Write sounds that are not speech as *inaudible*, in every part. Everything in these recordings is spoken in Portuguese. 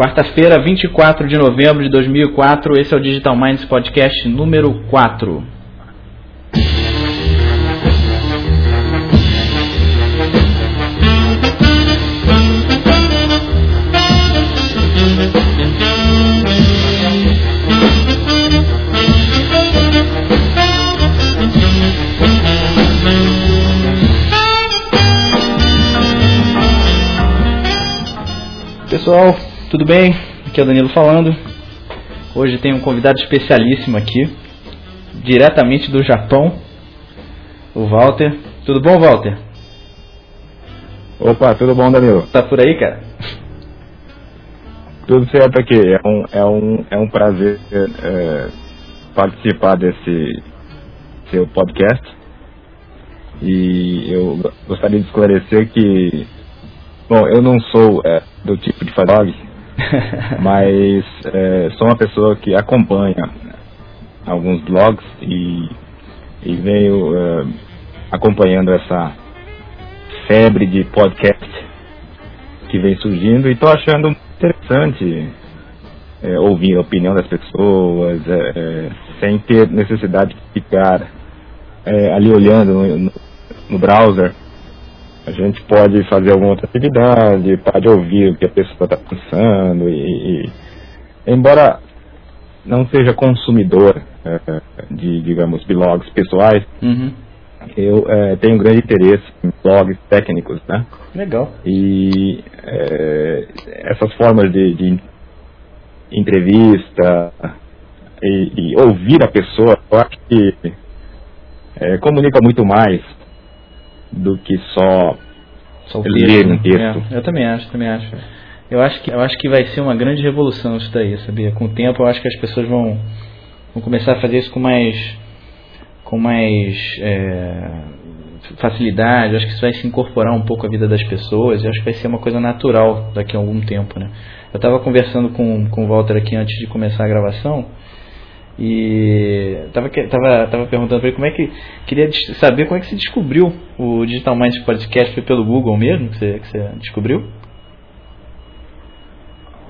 Quarta-feira, 24 de novembro de 2004, esse é o Digital Minds Podcast número 4. Pessoal, tudo bem? Aqui é o Danilo falando. Hoje tem um convidado especialíssimo aqui, diretamente do Japão, o Walter. Tudo bom, Walter? Opa, tudo bom, Danilo? Tá por aí, cara? Tudo certo aqui. É um, é um, é um prazer é, participar desse seu podcast. E eu gostaria de esclarecer que, bom, eu não sou é, do tipo de blog, *laughs* mas é, sou uma pessoa que acompanha alguns blogs e, e venho é, acompanhando essa febre de podcast que vem surgindo e estou achando interessante é, ouvir a opinião das pessoas é, é, sem ter necessidade de ficar é, ali olhando no, no, no browser a gente pode fazer alguma outra atividade, pode ouvir o que a pessoa está pensando e, e, embora não seja consumidor é, de, digamos, blogs pessoais, uhum. eu é, tenho grande interesse em blogs técnicos, né? Legal. E é, essas formas de, de entrevista e, e, ouvir a pessoa, eu acho que comunica muito mais do que só, só ler um texto. É, eu também acho, também acho. Eu acho que eu acho que vai ser uma grande revolução isso daí, sabia? Com o tempo eu acho que as pessoas vão, vão começar a fazer isso com mais com mais é, facilidade. Eu acho que isso vai se incorporar um pouco à vida das pessoas. Eu acho que vai ser uma coisa natural daqui a algum tempo, né? Eu estava conversando com, com o Walter aqui antes de começar a gravação e tava, tava, tava perguntando para ele como é que. Queria saber como é que você descobriu o Digital Minds Podcast. Foi pelo Google mesmo que você, que você descobriu?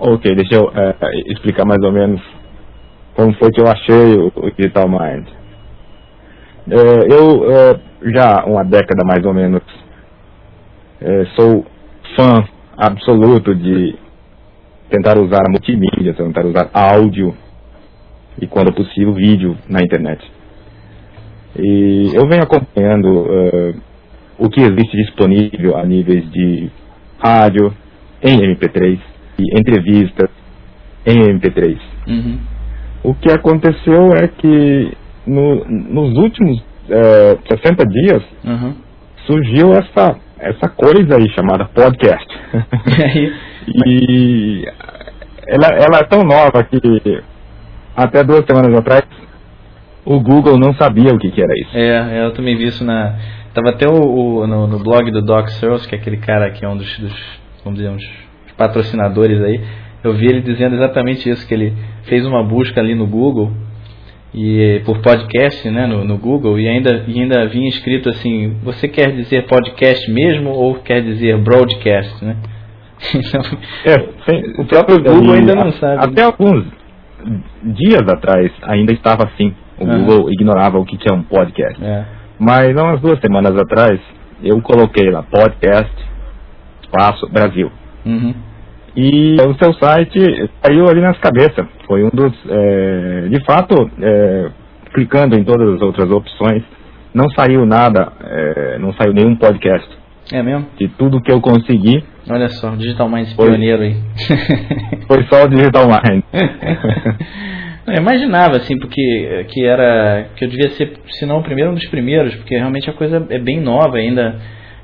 Ok, deixa eu é, explicar mais ou menos como foi que eu achei o, o Digital Mind. É, eu é, já uma década mais ou menos sou fã absoluto de tentar usar a multimídia, tentar usar áudio e, quando possível, vídeo na internet. E eu venho acompanhando uh, o que existe disponível a níveis de rádio, em MP3, e entrevistas em MP3. Uhum. O que aconteceu é que no, nos últimos uh, 60 dias uhum. surgiu essa, essa coisa aí chamada podcast. *laughs* e ela, ela é tão nova que até duas semanas atrás, o Google não sabia o que, que era isso. É, eu também vi isso na. Tava até o, o no, no, blog do Doc Searles, que é aquele cara que é um dos, dos vamos dizer, uns patrocinadores aí. Eu vi ele dizendo exatamente isso, que ele fez uma busca ali no Google e por podcast, né, no, no Google e ainda e ainda vinha escrito assim: você quer dizer podcast mesmo ou quer dizer broadcast, né? *laughs* Então, é, o próprio Google ainda não sabe. Até alguns dias atrás ainda estava assim. O uhum. Google ignorava o que é um podcast. É. Mas há umas duas semanas atrás, eu coloquei lá podcast, espaço, Brasil. Uhum. E o seu site saiu ali nas cabeças. Foi um dos. É, de fato, é, clicando em todas as outras opções, não saiu nada, é, não saiu nenhum podcast. É mesmo? De tudo que eu consegui. Olha só, Digital Minds foi, pioneiro aí. *laughs* foi só o Digital Minds. *laughs* eu imaginava, assim, porque que era. que eu devia ser, se não o primeiro, um dos primeiros, porque realmente a coisa é bem nova ainda.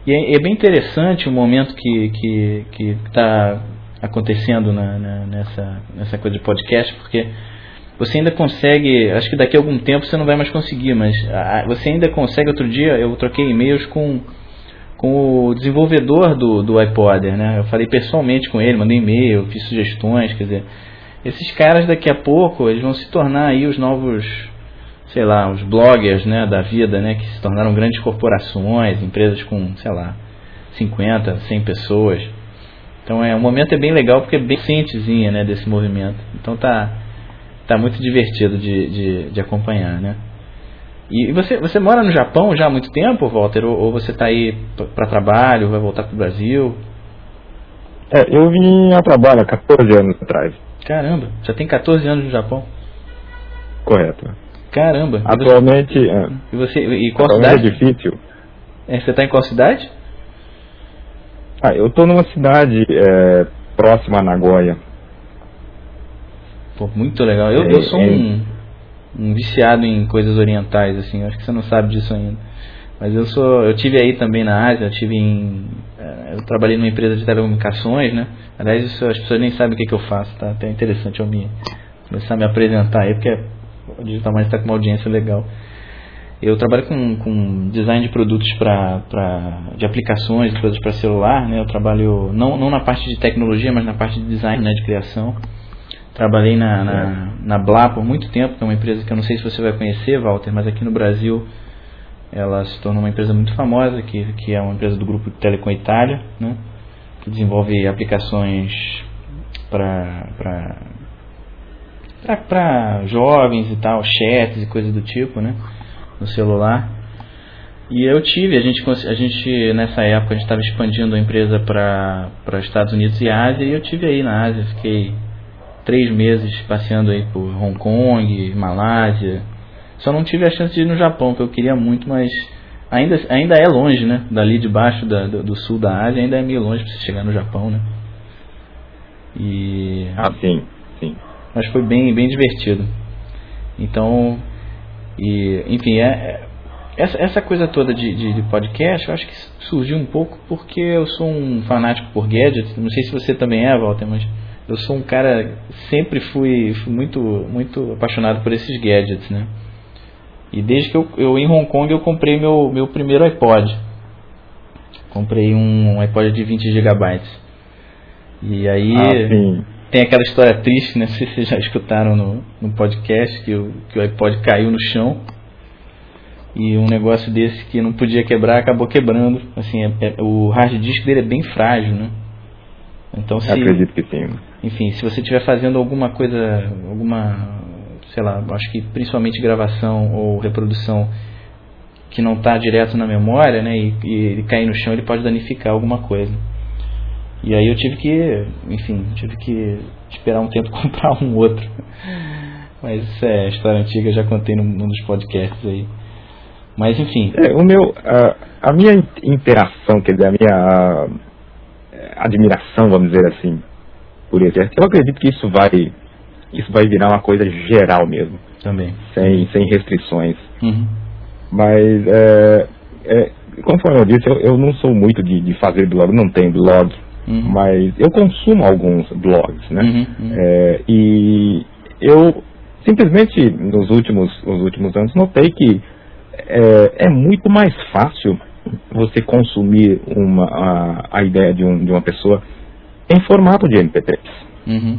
E é, é bem interessante o momento que está que, que tá acontecendo na, na, nessa, nessa coisa de podcast, porque você ainda consegue, acho que daqui a algum tempo você não vai mais conseguir, mas a, você ainda consegue. Outro dia eu troquei e-mails com com o desenvolvedor do, do iPodder, né? Eu falei pessoalmente com ele, mandei e-mail, fiz sugestões, quer dizer, esses caras daqui a pouco eles vão se tornar aí os novos, sei lá, os bloggers, né, da vida, né, que se tornaram grandes corporações, empresas com, sei lá, 50, 100 pessoas. Então é, o momento é bem legal porque é bem cientezinha, né, desse movimento. Então tá, tá muito divertido de, de, de acompanhar, né. E você, você mora no Japão já há muito tempo, Walter? Ou, ou você está aí para trabalho, vai voltar para o Brasil? É, eu vim a trabalho há 14 anos atrás. Caramba, já tem 14 anos no Japão? Correto. Caramba. Atualmente. É. E você, e qual cidade? é difícil. É, você está em qual cidade? Ah, eu estou numa cidade é, próxima a Nagoya. Pô, muito legal. Eu, É, eu sou é. um, um viciado em coisas orientais, assim. Acho que você não sabe disso ainda. Mas eu sou, eu tive aí também na Ásia, eu tive em, eh, eu trabalhei numa empresa de telecomunicações, né? Aliás, isso as pessoas nem sabem o que, que eu faço, tá? Até interessante eu me começar a me apresentar aí, porque o Digital Mais está com uma audiência legal. Eu trabalho com, com design de produtos para de aplicações, de produtos para celular, né? Eu trabalho não, não na parte de tecnologia, mas na parte de design, né? De criação. Trabalhei na, na, na Blá por muito tempo, que é uma empresa que eu não sei se você vai conhecer, Walter, mas aqui no Brasil ela se tornou uma empresa muito famosa, que, que é uma empresa do grupo Telecom Itália, né? que desenvolve aplicações para jovens e tal, chats e coisas do tipo, né? no celular. E eu tive, a gente, a gente nessa época a gente estava expandindo a empresa para Estados Unidos e Ásia, e eu tive aí na Ásia, fiquei três meses passeando aí por Hong Kong, Malásia. Só não tive a chance de ir no Japão, que eu queria muito, mas ainda, ainda é longe, né? Dali de baixo da, do, do sul da Ásia, ainda é meio longe para você chegar no Japão, né? E Ah, sim, sim. mas foi bem, bem divertido. Então, e, enfim, é, é- essa, essa coisa toda de, de, de podcast, eu acho que surgiu um pouco porque eu sou um fanático por gadgets. Não sei se você também é, Walter, mas eu sou um cara sempre fui, fui muito muito apaixonado por esses gadgets, né? E desde que eu, eu em Hong Kong eu comprei meu meu primeiro iPod. Comprei um iPod de 20 GB. E aí Ah, tem aquela história triste, né? Se *laughs* vocês já escutaram no, no podcast que o, que o iPod caiu no chão e um negócio desse que não podia quebrar acabou quebrando. Assim, é- é- o hard disk dele é bem frágil, né? Então se, Acredito que sim. Enfim, se você estiver fazendo alguma coisa, alguma, sei lá, acho que principalmente gravação ou reprodução que não está direto na memória, né, e, e ele cair no chão, ele pode danificar alguma coisa. E aí eu tive que, enfim, tive que esperar um tempo *laughs* comprar um outro. Mas isso é história antiga, já contei num, num dos podcasts aí. Mas enfim, É, o meu, a, a minha in- interação, quer dizer, a minha admiração, vamos dizer assim, por esse, eu acredito que isso vai, isso vai virar uma coisa geral mesmo, também. sem, sem restrições. Uhum. Mas, é, é, conforme eu disse, eu, eu não sou muito de, de fazer blog, não tenho blog, Uhum. mas eu consumo alguns blogs, né? Uhum, uhum. É, e eu simplesmente nos últimos, nos últimos anos notei que é, é muito mais fácil você consumir uma, a, a ideia de, um, de uma pessoa em formato de MP3. Uhum.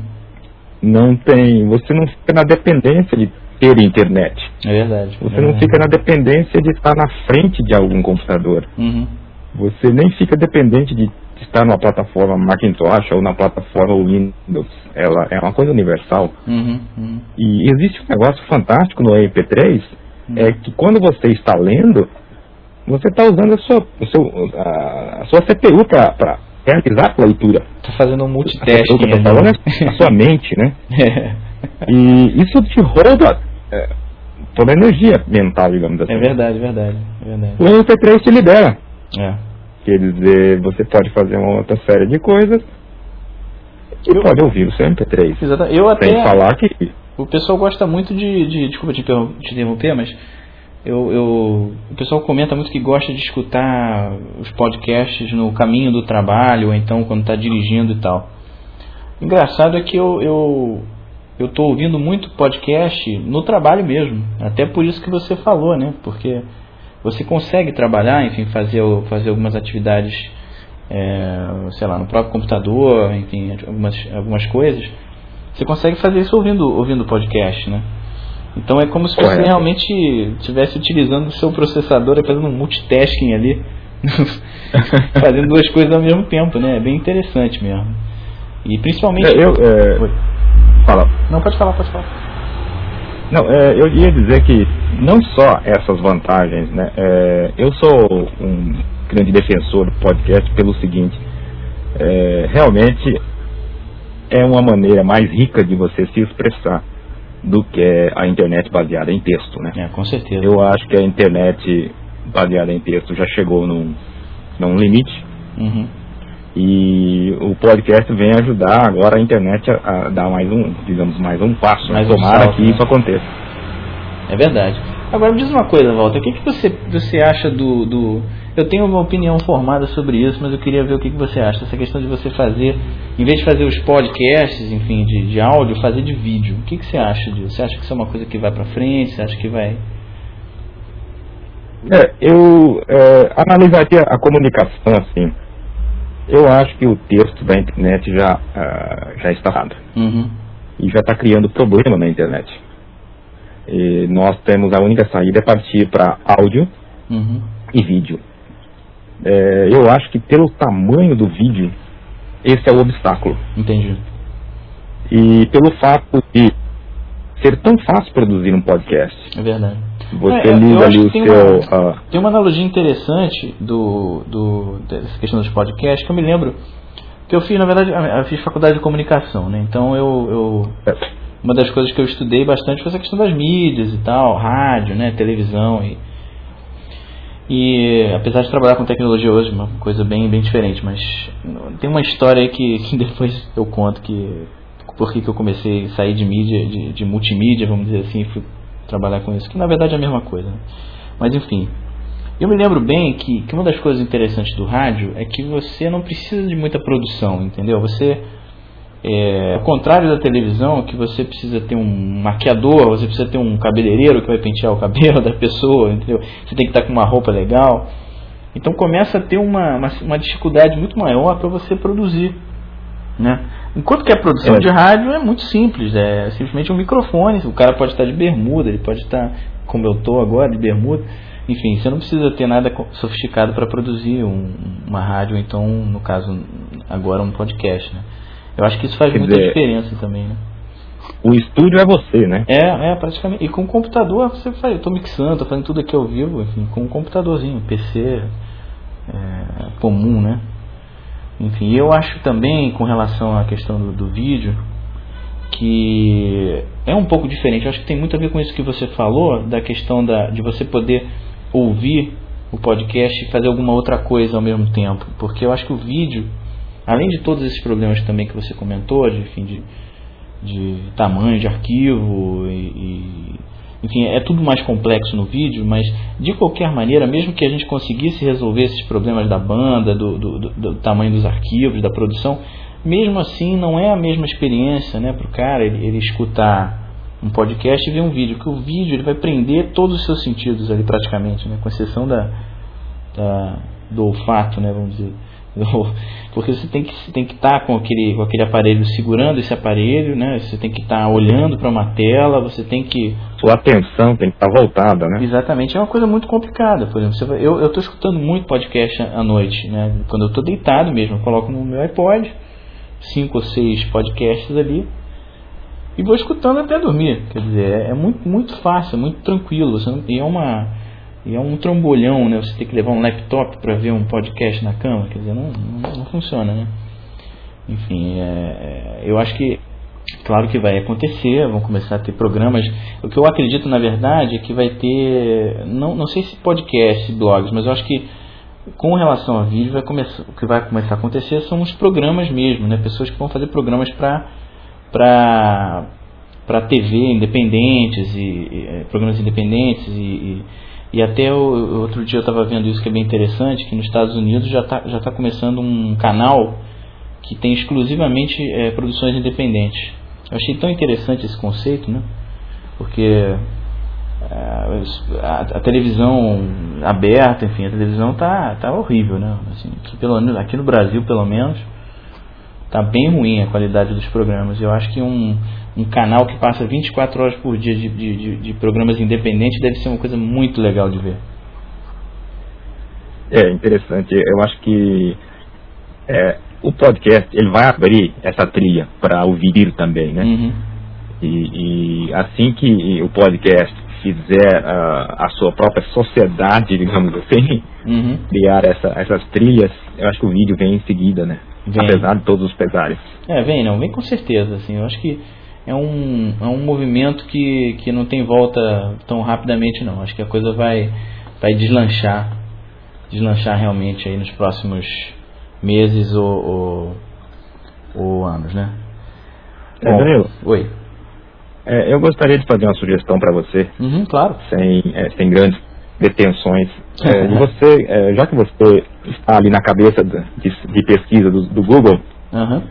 Não tem, você não fica na dependência de ter internet. É verdade. Você é não fica na dependência de estar na frente de algum computador. Uhum. Você nem fica dependente de estar numa plataforma Macintosh ou na plataforma Windows. Ela é uma coisa universal. Uhum. Uhum. E existe um negócio fantástico no MP3, é que quando você está lendo, você está usando a sua, a, a sua CPU para realizar a leitura. Tá fazendo um multitasking. CPU que eu falando é a sua mente, né? *laughs* E isso te rouba é, toda a energia mental, digamos assim. É verdade, verdade, é verdade. O MP3 te libera. É. Quer dizer, você pode fazer uma outra série de coisas e pode ouvir o seu MP3. Exata- Eu até. Sem falar que O pessoal gosta muito de. de desculpa te interromper, mas. Eu, eu, o pessoal comenta muito que gosta de escutar os podcasts no caminho do trabalho, ou então quando está dirigindo e tal. Engraçado é que eu, eu, eu tô ouvindo muito podcast no trabalho mesmo. Até por isso que você falou, né? Porque você consegue trabalhar, enfim, fazer, fazer algumas atividades, é, sei lá, no próprio computador, enfim, algumas, algumas coisas. Você consegue fazer isso ouvindo, ouvindo podcast, né? Então é como se você realmente estivesse utilizando o seu processador, fazendo um multitasking ali, *laughs* fazendo duas coisas ao mesmo tempo, né? É bem interessante mesmo. E principalmente. É, eu, é... Fala. Não, pode falar, pode falar. Não, é, eu ia dizer que não só essas vantagens, né? É, eu sou um grande defensor do podcast pelo seguinte: é, realmente é uma maneira mais rica de você se expressar do que a internet baseada em texto, né? É, com certeza. Eu acho que a internet baseada em texto já chegou num, num limite. Uhum. E o podcast vem ajudar agora a internet a, a dar mais um, digamos, mais um passo. Mais né? um Tomara salto, que né? isso aconteça. É verdade. Agora me diz uma coisa, Walter, o que, que você, você acha do, do. Eu tenho uma opinião formada sobre isso, mas eu queria ver o que, que você acha. Essa questão de você fazer, em vez de fazer os podcasts, enfim, de, de áudio, fazer de vídeo. O que, que você acha disso? Você acha que isso é uma coisa que vai pra frente? Você acha que vai. É, eu é, analisaria a comunicação assim. Eu acho que o texto da internet já, ah, já está errado. Uhum. E já está criando problema na internet. E nós temos a única saída é partir para áudio Uhum. e vídeo. É, eu acho que pelo tamanho do vídeo, esse é o obstáculo. Entendi. E pelo fato de ser tão fácil produzir um podcast. É verdade. Você É, liga ali que tem o seu. uma- ah, Tem uma analogia interessante do, do, dessa questão dos podcasts que eu me lembro que eu fiz, na verdade, eu fiz faculdade de comunicação, né? Então eu, eu uma das coisas que eu estudei bastante foi essa questão das mídias e tal, rádio, né, televisão e e apesar de trabalhar com tecnologia hoje, uma coisa bem bem diferente, mas tem uma história aí que, *laughs* que depois eu conto que por que eu comecei a sair de mídia, de, de multimídia, vamos dizer assim, e fui trabalhar com isso, que na verdade é a mesma coisa. Mas enfim, eu me lembro bem que, que uma das coisas interessantes do rádio é que você não precisa de muita produção, entendeu? Você, é, ao contrário da televisão, que você precisa ter um maquiador, você precisa ter um cabeleireiro que vai pentear o cabelo *laughs* da pessoa, entendeu? Você tem que estar com uma roupa legal. Então começa a ter uma, uma, uma dificuldade muito maior para você produzir, né? Enquanto que a produção É. de rádio é muito simples, é simplesmente um microfone. O cara pode estar de bermuda, ele pode estar, como eu estou agora, de bermuda. Enfim, você não precisa ter nada sofisticado para produzir um- uma rádio, então, no caso, agora um podcast, né? Eu acho que isso faz Quer muita dizer- diferença também, né? o estúdio é você, né? É, é, praticamente. E com o computador você faz. Eu tô mixando, tô fazendo tudo aqui ao vivo, enfim, com um computadorzinho, PC é, comum, né? Enfim, eu acho também, com relação à questão do, do vídeo, que é um pouco diferente. Eu acho que tem muito a ver com isso que você falou, da questão da, de você poder ouvir o podcast e fazer alguma outra coisa ao mesmo tempo. Porque eu acho que o vídeo, além de todos esses problemas também que você comentou, de, enfim, de, de tamanho de arquivo e, e- enfim é tudo mais complexo no vídeo mas de qualquer maneira mesmo que a gente conseguisse resolver esses problemas da banda do, do, do- do tamanho dos arquivos da produção mesmo assim não é a mesma experiência né para o cara ele, ele escutar um podcast e ver um vídeo que o vídeo ele vai prender todos os seus sentidos ali praticamente né com exceção da, da do olfato né vamos dizer *laughs* porque você tem que você tem que estar com aquele com aquele aparelho segurando esse aparelho né? Você tem que estar olhando para uma tela você tem que Sua atenção tem que estar voltada, né? exatamente é uma coisa muito complicada por exemplo vai- eu eu estou escutando muito podcast à noite né? Quando eu estou deitado mesmo eu coloco no meu iPod cinco ou seis podcasts ali e vou escutando até dormir. Quer dizer é, é muito muito fácil é muito tranquilo você não, e é uma e é um trambolhão, né? Você tem que levar um laptop para ver um podcast na cama, quer dizer, não, não, não funciona, né? Enfim, é, é, eu acho que, claro que vai acontecer, vão começar a ter programas. O que eu acredito, na verdade, é que vai ter, não, não sei se podcast, blogs, mas eu acho que com relação a vídeo, vai começar, o que vai começar a acontecer são os programas mesmo, né? Pessoas que vão fazer programas para para para TV independentes e, e, eh, programas independentes e, e, e até o, outro dia eu estava vendo isso que é bem interessante que nos Estados Unidos já está já tá começando um canal que tem exclusivamente eh, produções independentes. Eu achei tão interessante esse conceito né? Porque eh, a, a televisão aberta enfim a televisão tá tá horrível né? Assim, aqui, pelo, aqui no Brasil pelo menos tá bem ruim a qualidade dos programas. Eu acho que um, um canal que passa 24 horas por dia de, de, de, programas independentes deve ser uma coisa muito legal de ver. É interessante. Eu acho que é, o podcast ele vai abrir essa trilha para o vídeo também, né? Uhum. E, e, assim que o podcast fizer uh, a sua própria sociedade, digamos assim, uhum. criar essa, essas trilhas, eu acho que o vídeo vem em seguida, né? Vem. Apesar de todos os pesares. É, vem não, vem com certeza, assim, eu acho que é um, é um movimento que, que não tem volta tão rapidamente não, acho que a coisa vai, vai deslanchar, deslanchar realmente aí nos próximos meses ou, ou, ou anos, né? É, Danilo, oi. É, eu gostaria de fazer uma sugestão para você, Uhum, claro. sem, é, sem grandes detenções. É, *laughs* você, é, já que você está ali na cabeça de, de- pesquisa do, do Google, Aham.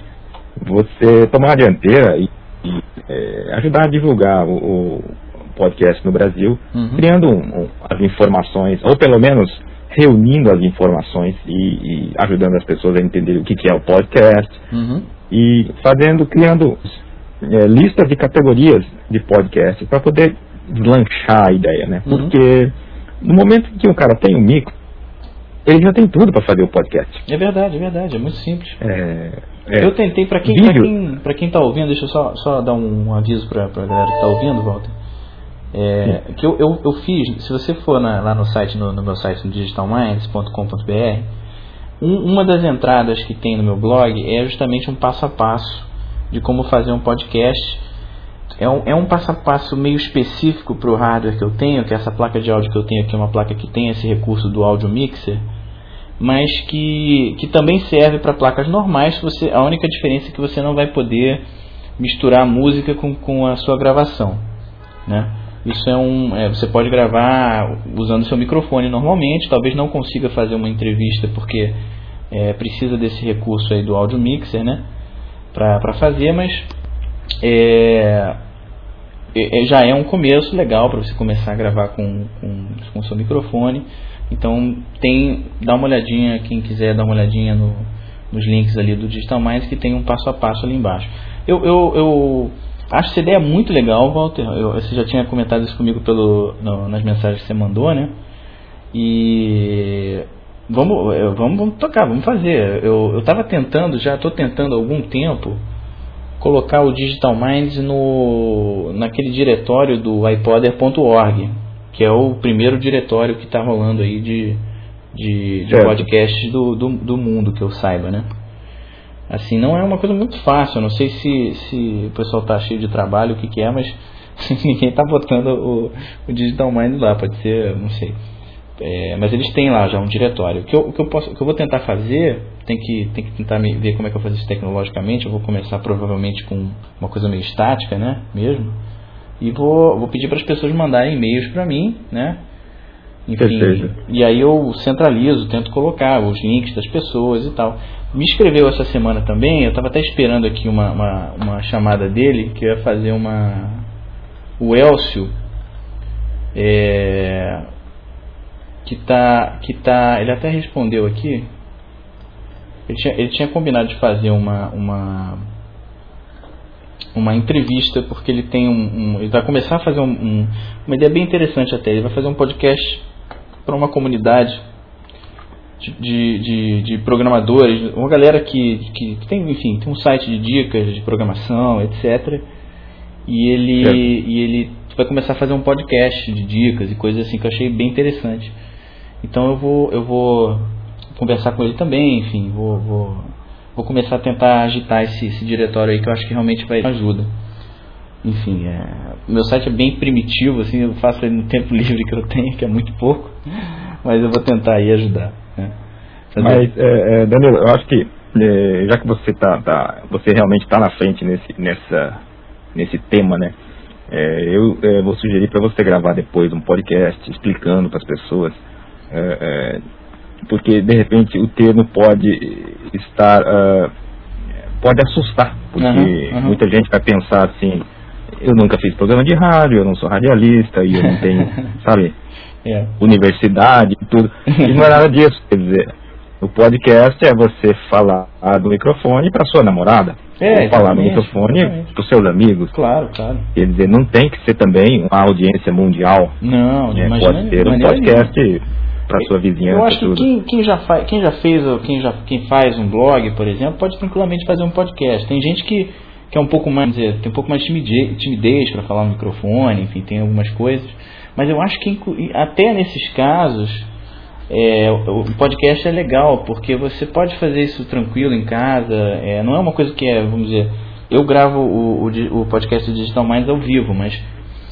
você tomar a dianteira e, e, é, ajudar a divulgar o, o podcast no Brasil, Uhum. criando um- as informações, ou pelo menos reunindo as informações e, e ajudando as pessoas a entender o que, que é o podcast Uhum. e fazendo, criando é, listas de categorias de podcast para poder deslanchar a ideia, né? Uhum. Porque no momento que o cara tem um micro, ele já tem tudo para fazer o podcast. É verdade, é verdade, é muito simples. É, é, Eu tentei, pra quem, pra Vídeo. quem, pra quem tá ouvindo, deixa eu só, só dar um aviso pra, pra galera que tá ouvindo, Walter. É, que eu, eu, eu fiz, se você for na- lá no site, no, no meu site, no digitalminds.com.br, um, uma das entradas que tem no meu blog é justamente um passo a passo de como fazer um podcast. É um, é um passo a passo meio específico para o hardware que eu tenho, que é essa placa de áudio que eu tenho aqui é uma placa que tem esse recurso do áudio mixer, mas que, que também serve para placas normais. Você, a única diferença é que você não vai poder misturar a música com, com a sua gravação. Né? Isso é um. é, você pode gravar usando seu microfone normalmente, talvez não consiga fazer uma entrevista porque é, precisa desse recurso aí do áudio mixer, né? Para fazer, mas é, é- é- já é um começo legal para você começar a gravar com, com, com seu microfone. Então tem, dá uma olhadinha, quem quiser dar uma olhadinha no, nos links ali do Digital Minds que tem um passo a passo ali embaixo. Eu, eu, eu acho essa ideia muito legal, Walter. Eu- você já tinha comentado isso comigo pelo, no- nas mensagens que você mandou, né? E vamos, eu- vamos, vamos tocar, vamos fazer. Eu estava tentando, já estou tentando há algum tempo colocar o Digital Minds no naquele diretório do iPodder.org, que é o primeiro diretório que está rolando aí de, de, de Certo. podcasts do, do, do mundo que eu saiba, né? Assim, não é uma coisa muito fácil, eu não sei se, se o pessoal está cheio de trabalho, o que, que é, mas *laughs* ninguém está botando o, o Digital Mind lá, pode ser, não sei. É, mas eles têm lá já um diretório. O que eu, o que eu, posso, que eu vou tentar fazer, tem que, tem que tentar me ver como é que eu fazer isso tecnologicamente. Eu vou começar provavelmente com uma coisa meio estática, né? Mesmo. E vou, vou pedir para as pessoas mandarem e-mails para mim, né? Enfim, Perfeito. e aí eu centralizo, tento colocar os links das pessoas e tal. Me escreveu essa semana também, eu estava até esperando aqui uma, uma, uma chamada dele, que ia fazer uma. O Elcio, é, que tá, que tá. Ele até respondeu aqui. Ele tinha, ele tinha combinado de fazer uma, uma, uma entrevista, porque ele tem um. um- ele vai começar a fazer um, um- uma ideia bem interessante até. Ele vai fazer um podcast para uma comunidade de, de, de- programadores, uma galera que, que tem, enfim, tem um site de dicas de programação, etc. E ele, Certo. e ele vai começar a fazer um podcast de dicas e coisas assim que eu achei bem interessante. Então eu vou, eu vou conversar com ele também, enfim, vou, vou, vou começar a tentar agitar esse, esse diretório aí que eu acho que realmente vai ajuda. Enfim, é, meu site é bem primitivo, assim, eu faço ele no tempo *laughs* livre que eu tenho, que é muito pouco, mas eu vou tentar aí ajudar. Né? Mas, é, é, Danilo, eu acho que, é, já que você tá, tá- você realmente está na frente nesse, nessa, nesse tema, né? é, eu é, vou sugerir para você gravar depois um podcast explicando para as pessoas, é, é, porque de repente o termo pode estar, ah, pode assustar, porque Aham, aham. muita gente vai pensar assim, eu nunca fiz programa de rádio, eu não sou radialista e eu não tenho, *laughs* sabe? é. universidade e tudo. E não é nada disso. Quer dizer, o podcast é você falar do microfone para sua namorada. É, ou falar no microfone para os seus amigos. Claro, claro. Quer dizer, não tem que ser também uma audiência mundial. Não, né? Pode ser um podcast para sua vizinhança. Eu acho que quem, quem, já faz, quem já fez, quem, já, quem faz um blog, por exemplo, pode tranquilamente fazer um podcast. Tem gente que, que é um pouco mais, dizer, tem um pouco mais de timidez, timidez para falar no microfone, enfim, tem algumas coisas. Mas eu acho que até nesses casos é, o podcast é legal porque você pode fazer isso tranquilo em casa. É, não é uma coisa que é, vamos dizer, eu gravo o, o, o podcast do Digital Minds ao vivo, mas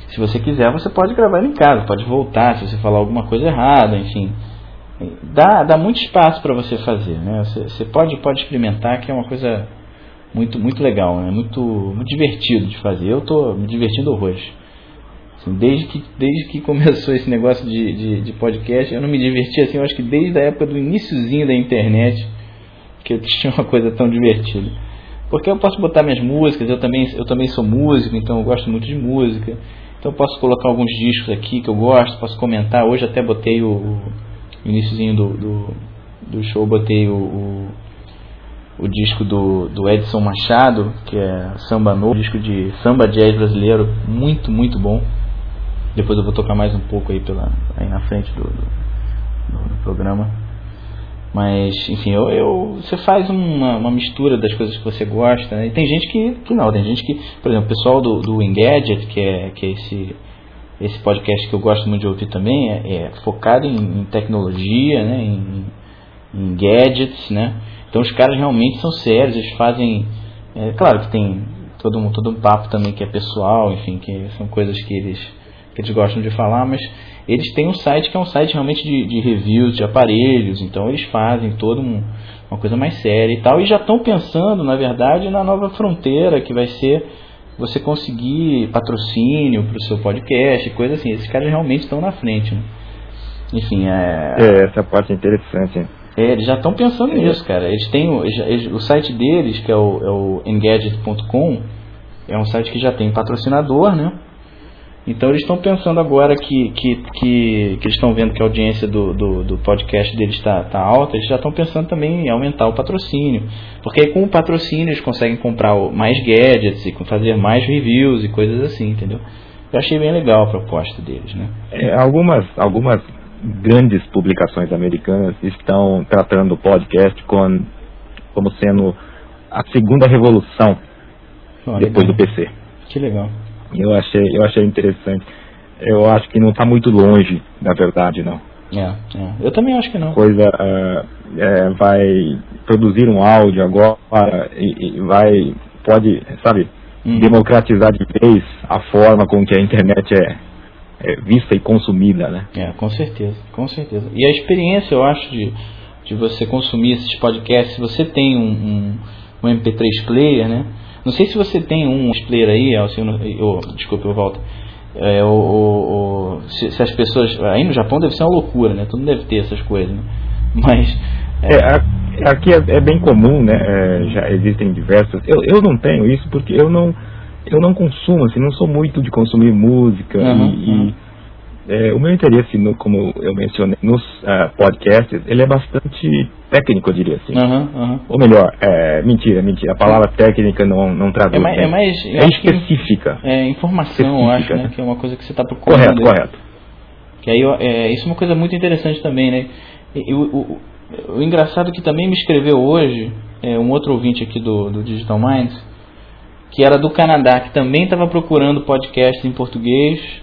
se você quiser, você pode gravar em casa, pode voltar se você falar alguma coisa errada, enfim. Dá, dá muito espaço para você fazer, né? Você, você, pode, pode experimentar, que é uma coisa muito, muito legal, né? muito, muito divertido de fazer. Eu estou me divertindo horrores. Assim, desde, que, desde que *laughs* começou esse negócio de, de, de, podcast, eu não me diverti assim, eu acho que desde a época do iníciozinho da internet, que eu *laughs* tinha uma coisa tão divertida. Porque eu posso botar minhas músicas, eu também, eu também sou músico, então eu gosto muito de música. Então eu posso colocar alguns discos aqui que eu gosto, posso comentar. Hoje até botei o, o iníciozinho do, do, do, show, botei o, o, o, disco do, do Edson Machado, que é Samba Novo, disco de samba jazz brasileiro, muito, muito bom. Depois eu vou tocar mais um pouco aí, pela, aí na frente do, do programa. Mas, enfim, eu, eu, você faz uma, uma, mistura das coisas que você gosta. Né? E tem gente que, que não, tem gente que, por exemplo, o pessoal do, do Engadget, que é, que é esse, esse podcast que eu gosto muito de ouvir também, é, é focado em, em, tecnologia, né? Em, em, gadgets, né? Então os caras realmente são sérios, eles fazem. É, claro que tem todo um, todo um papo também que é pessoal, enfim, que são coisas que eles, que eles gostam de falar, mas eles têm um site que é um site realmente de, de reviews de aparelhos, então eles fazem toda um, uma coisa mais séria e tal, e já estão pensando, na verdade, na nova fronteira que vai ser você conseguir patrocínio para o seu podcast, coisa assim. Esses caras realmente estão na frente. Né? Enfim, é... é. Essa parte é interessante. É, eles já estão pensando é. nisso, cara. Eles têm o, eles, o site deles, que é o, é o Engadget.com, é um site que já tem patrocinador, né? Então eles estão pensando agora que, que, que, que eles estão vendo que a audiência do, do, do podcast deles está tá alta, eles já estão pensando também em aumentar o patrocínio. Porque aí com o patrocínio eles conseguem comprar mais gadgets e fazer mais reviews e coisas assim, entendeu? Eu achei bem legal a proposta deles, né? É, algumas, algumas grandes publicações americanas estão tratando o podcast com, como sendo a segunda revolução oh, depois do PC. Que legal. Eu achei, eu achei interessante. Eu acho que não está muito longe, na verdade, não. É, é. Eu também acho que não. Coisa uh, é, vai produzir um áudio agora e, e vai pode, sabe, uhum. democratizar de vez a forma com que a internet é, é, vista e consumida, né? É, com certeza, com certeza. E a experiência, eu acho, de, de você consumir esses podcasts, se você tem um, um, um MP3 player, né? Não sei se você tem um player aí, Alcino, oh, desculpa, eu volto. É, o, o, o se, se, as pessoas. Aí no Japão deve ser uma loucura, né? Todo mundo deve ter essas coisas, né? *laughs* Mas. É, é aqui é, é, bem comum, né? É, já existem diversas. Eu, eu não tenho isso porque eu não, eu não consumo, assim, não sou muito de consumir música uhum, e, uhum. É, o meu interesse, no, como eu mencionei, nos uh, podcasts, ele é bastante técnico, eu diria assim. Uhum, uhum. Ou melhor, é, mentira, mentira. A palavra técnica não, não traduz. É mais, é, mais, é específica. É informação, eu acho, né? Que é uma coisa que você está procurando. Correto, correto. Que aí, é, isso é uma coisa muito interessante também, né? E, o, o, o, engraçado que também me escreveu hoje, é, um outro ouvinte aqui do, do Digital Minds, que era do Canadá, que também estava procurando podcast em português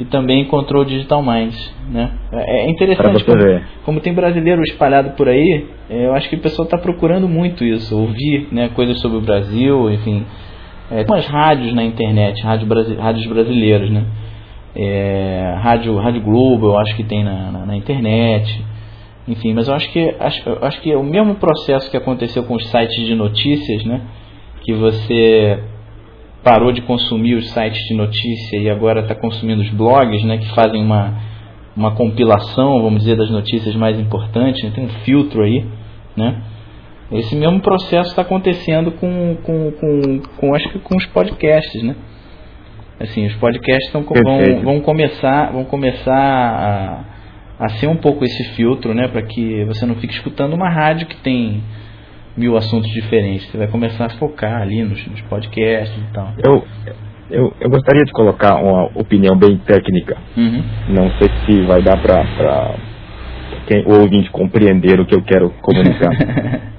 e também encontrou o Digital Minds. Né? É, é interessante como, como, tem brasileiro espalhado por aí, é, eu acho que o pessoal está procurando muito isso, ouvir né, coisas sobre o Brasil, enfim. É, tem umas rádios na internet, rádio rádios brasileiros, né? É, rádio, rádio Globo, eu acho que tem na, na, na internet. Enfim, mas eu acho que acho, acho que é o mesmo processo que aconteceu com os sites de notícias, né? Que você parou de consumir os sites de notícia e agora está consumindo os blogs, né, que fazem uma, uma compilação, vamos dizer, das notícias mais importantes, né, tem um filtro aí, né? Esse mesmo processo está acontecendo com, com, com, com, acho que com os podcasts, né? Assim, os podcasts tão, vão, vão começar, vão começar a, a ser um pouco esse filtro, né, para que você não fique escutando uma rádio que tem mil assuntos diferentes. Você vai começar a focar ali nos, nos podcasts e tal. Eu, eu, eu gostaria de colocar uma opinião bem técnica. Uhum. Não sei se vai dar para quem, o ouvinte compreender o que eu quero comunicar. *laughs*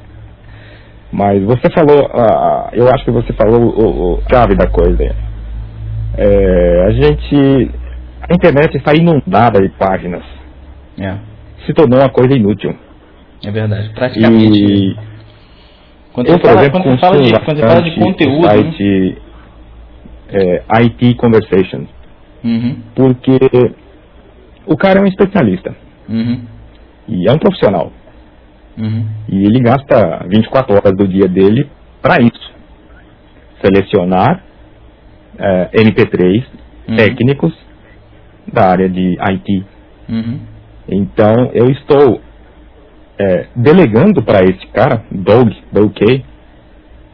Mas você falou, uh, eu acho que você falou o, o chave da coisa. É, a gente, a internet está inundada de páginas. É. Se tornou uma coisa inútil. É verdade, praticamente. E quando eu, você por fala, exemplo, quando você fala de, quando você fala de conteúdo, né? site é, IT Conversations, Uhum, porque o cara é um especialista uhum, e é um profissional. uhum, E ele gasta 24 horas do dia dele para isso. Selecionar é, MP3 Uhum. técnicos da área de IT. uhum, Então eu estou é, delegando para esse cara, Doug, Doug Kay,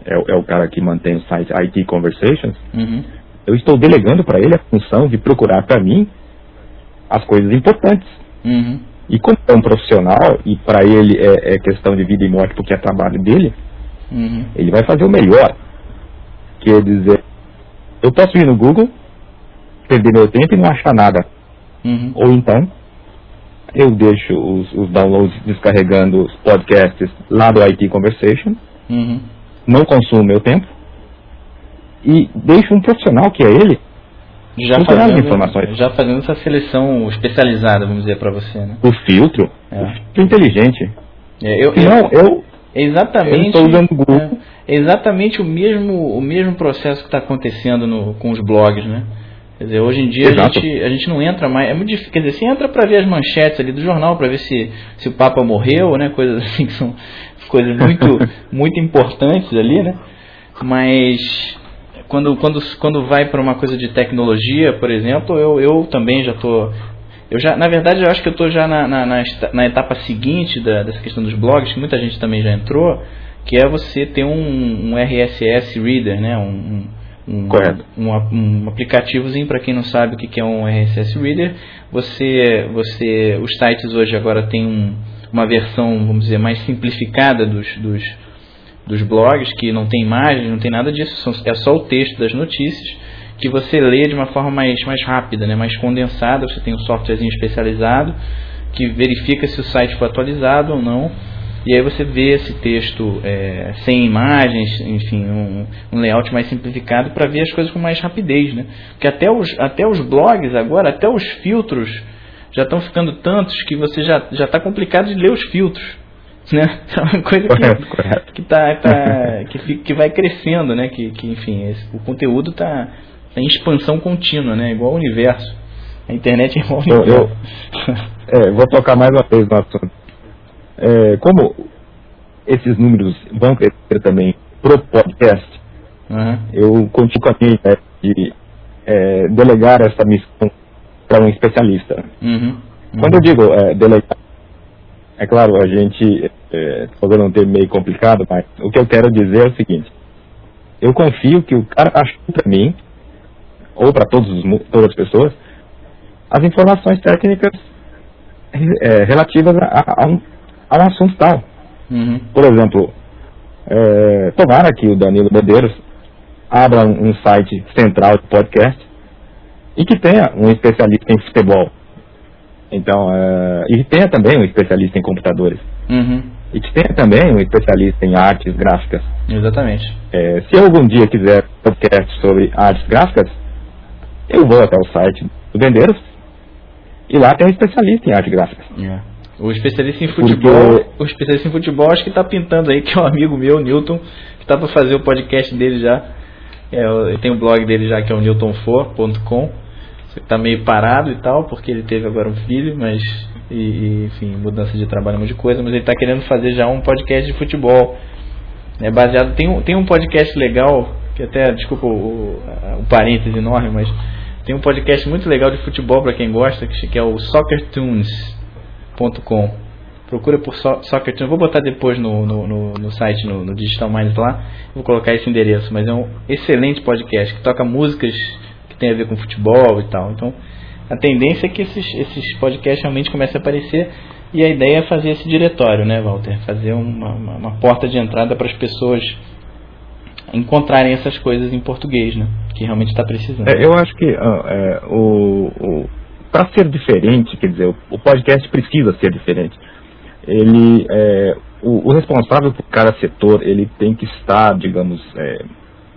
é, o- é o cara que mantém o site IT Conversations, uhum, eu estou delegando para ele a função de procurar para mim as coisas importantes. uhum, E como é um profissional, e para ele é, é questão de vida e morte porque é trabalho dele, uhum, ele vai fazer o melhor. Quer dizer, eu posso ir no Google, perder meu tempo e não achar nada. uhum, Ou então, eu deixo os, os downloads descarregando os podcasts lá do IT Conversation, uhum. não consumo meu tempo, e deixo um profissional, que é ele, Já fazendo, já fazendo essa seleção especializada, vamos dizer para você, né? o filtro, É. o filtro inteligente. É, eu, eu, Não, eu, é exatamente, eu estou usando o Google. é exatamente o mesmo, o mesmo processo que está acontecendo no, com os blogs, né? Quer dizer, hoje em dia a gente, a gente não entra mais, é muito difícil, quer dizer, você entra para ver as manchetes ali do jornal, para ver se, se o Papa morreu, né? Coisas *laughs* assim que são coisas muito, *laughs* muito importantes ali, né? Mas quando, quando, quando vai para uma coisa de tecnologia, por exemplo, eu, eu também já estou. Eu já, na verdade, eu acho que eu estou já na, na, na etapa seguinte da, dessa questão dos blogs, que muita gente também já entrou, que é você ter um, um RSS Reader, né? Um, um, Correto. um, um aplicativozinho para quem não sabe o que é um RSS Reader. Você, você, os sites hoje agora têm um, uma versão, vamos dizer, mais simplificada dos, dos, dos blogs, que não tem imagens, não tem nada disso, são- é só o texto das notícias, que você lê de uma forma mais, mais rápida, né, mais condensada, você tem um softwarezinho especializado que verifica se o site foi atualizado ou não, e aí você vê esse texto é, sem imagens, enfim, um, um layout mais simplificado para ver as coisas com mais rapidez, né? Porque até os, até os blogs agora, até os filtros já estão ficando tantos que você já já está complicado de ler os filtros, *laughs* né? É uma coisa que que tá, tá que, fi- que vai crescendo, né? Que, que enfim, esse- o conteúdo tá, tá em expansão contínua, né? Igual o universo. A internet é igual ao Eu- universo. *laughs* É, vou tocar mais uma vez no assunto. É, como esses números vão crescer também pro podcast, Aham. eu continuo com a minha ideia de é, delegar essa missão para um especialista. Uhum. Quando eu digo é, delegar, é claro, a gente, é, um termo meio complicado, mas o que eu quero dizer é o seguinte. Eu confio que o cara achou para mim, ou para todas as pessoas, as informações técnicas é, relativas a, a um, a um assunto tal. Uhum. Por exemplo, é, tomara que o Danilo Medeiros abra um, um site central de podcast e que tenha um especialista em futebol. Então, é, e tenha também um especialista em computadores. Uhum. E que tenha também um especialista em artes gráficas. Exatamente. É, se eu algum dia quiser podcast sobre artes gráficas, eu vou até o site do Vendeiros e lá tem um especialista em artes gráficas. É. O especialista em futebol, o especialista em futebol acho que está pintando aí, que é um amigo meu, Newton, que está para fazer o podcast dele já. É, eu tenho o blog dele já que é o newtonfor.com. Está meio parado e tal, porque ele teve agora um filho, mas e, e, enfim, mudança de trabalho, um monte de coisa, mas ele está querendo fazer já um podcast de futebol. É baseado tem um, tem um podcast legal, que até, desculpa o, o, parêntese enorme, mas tem um podcast muito legal de futebol para quem gosta, que, é o soccertunes.com. Procura por so. Vou botar depois no, no, no, no site, no, no Digital Minds lá. Vou colocar esse endereço. Mas é um excelente podcast que toca músicas que tem a ver com futebol e tal. Então, a tendência é que esses, esses podcasts realmente comecem a aparecer. E a ideia é fazer esse diretório, né, Walter? Fazer uma, uma, uma porta de entrada para as pessoas encontrarem essas coisas em português, né? Que realmente está precisando. É, eu acho que ah, é, o, para ser diferente, quer dizer, o, podcast precisa ser diferente. Ele, é, o, o, responsável por cada setor, ele tem que estar, digamos, é,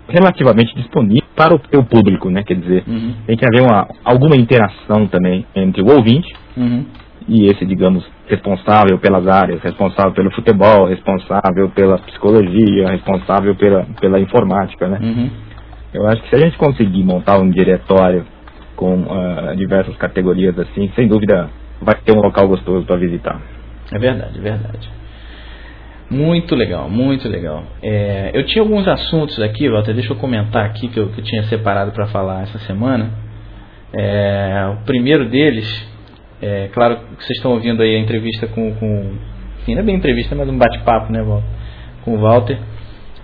relativamente disponível para o seu público, né? Quer dizer, uhum. tem que haver uma, alguma interação também entre o ouvinte uhum. e esse, digamos, responsável pelas áreas, responsável pelo futebol, responsável pela psicologia, responsável pela, pela informática, né? Uhum. Eu acho que se a gente conseguir montar um diretório com uh, diversas categorias assim, sem dúvida vai ter um local gostoso para visitar. É verdade, é verdade. Muito legal, muito legal. É, eu tinha alguns assuntos aqui, Walter, deixa eu comentar aqui que eu, que eu tinha separado para falar essa semana. É, o primeiro deles, é, claro que vocês estão ouvindo aí a entrevista com, com enfim, não é bem entrevista, mas um bate-papo, né, Walter, com o Walter.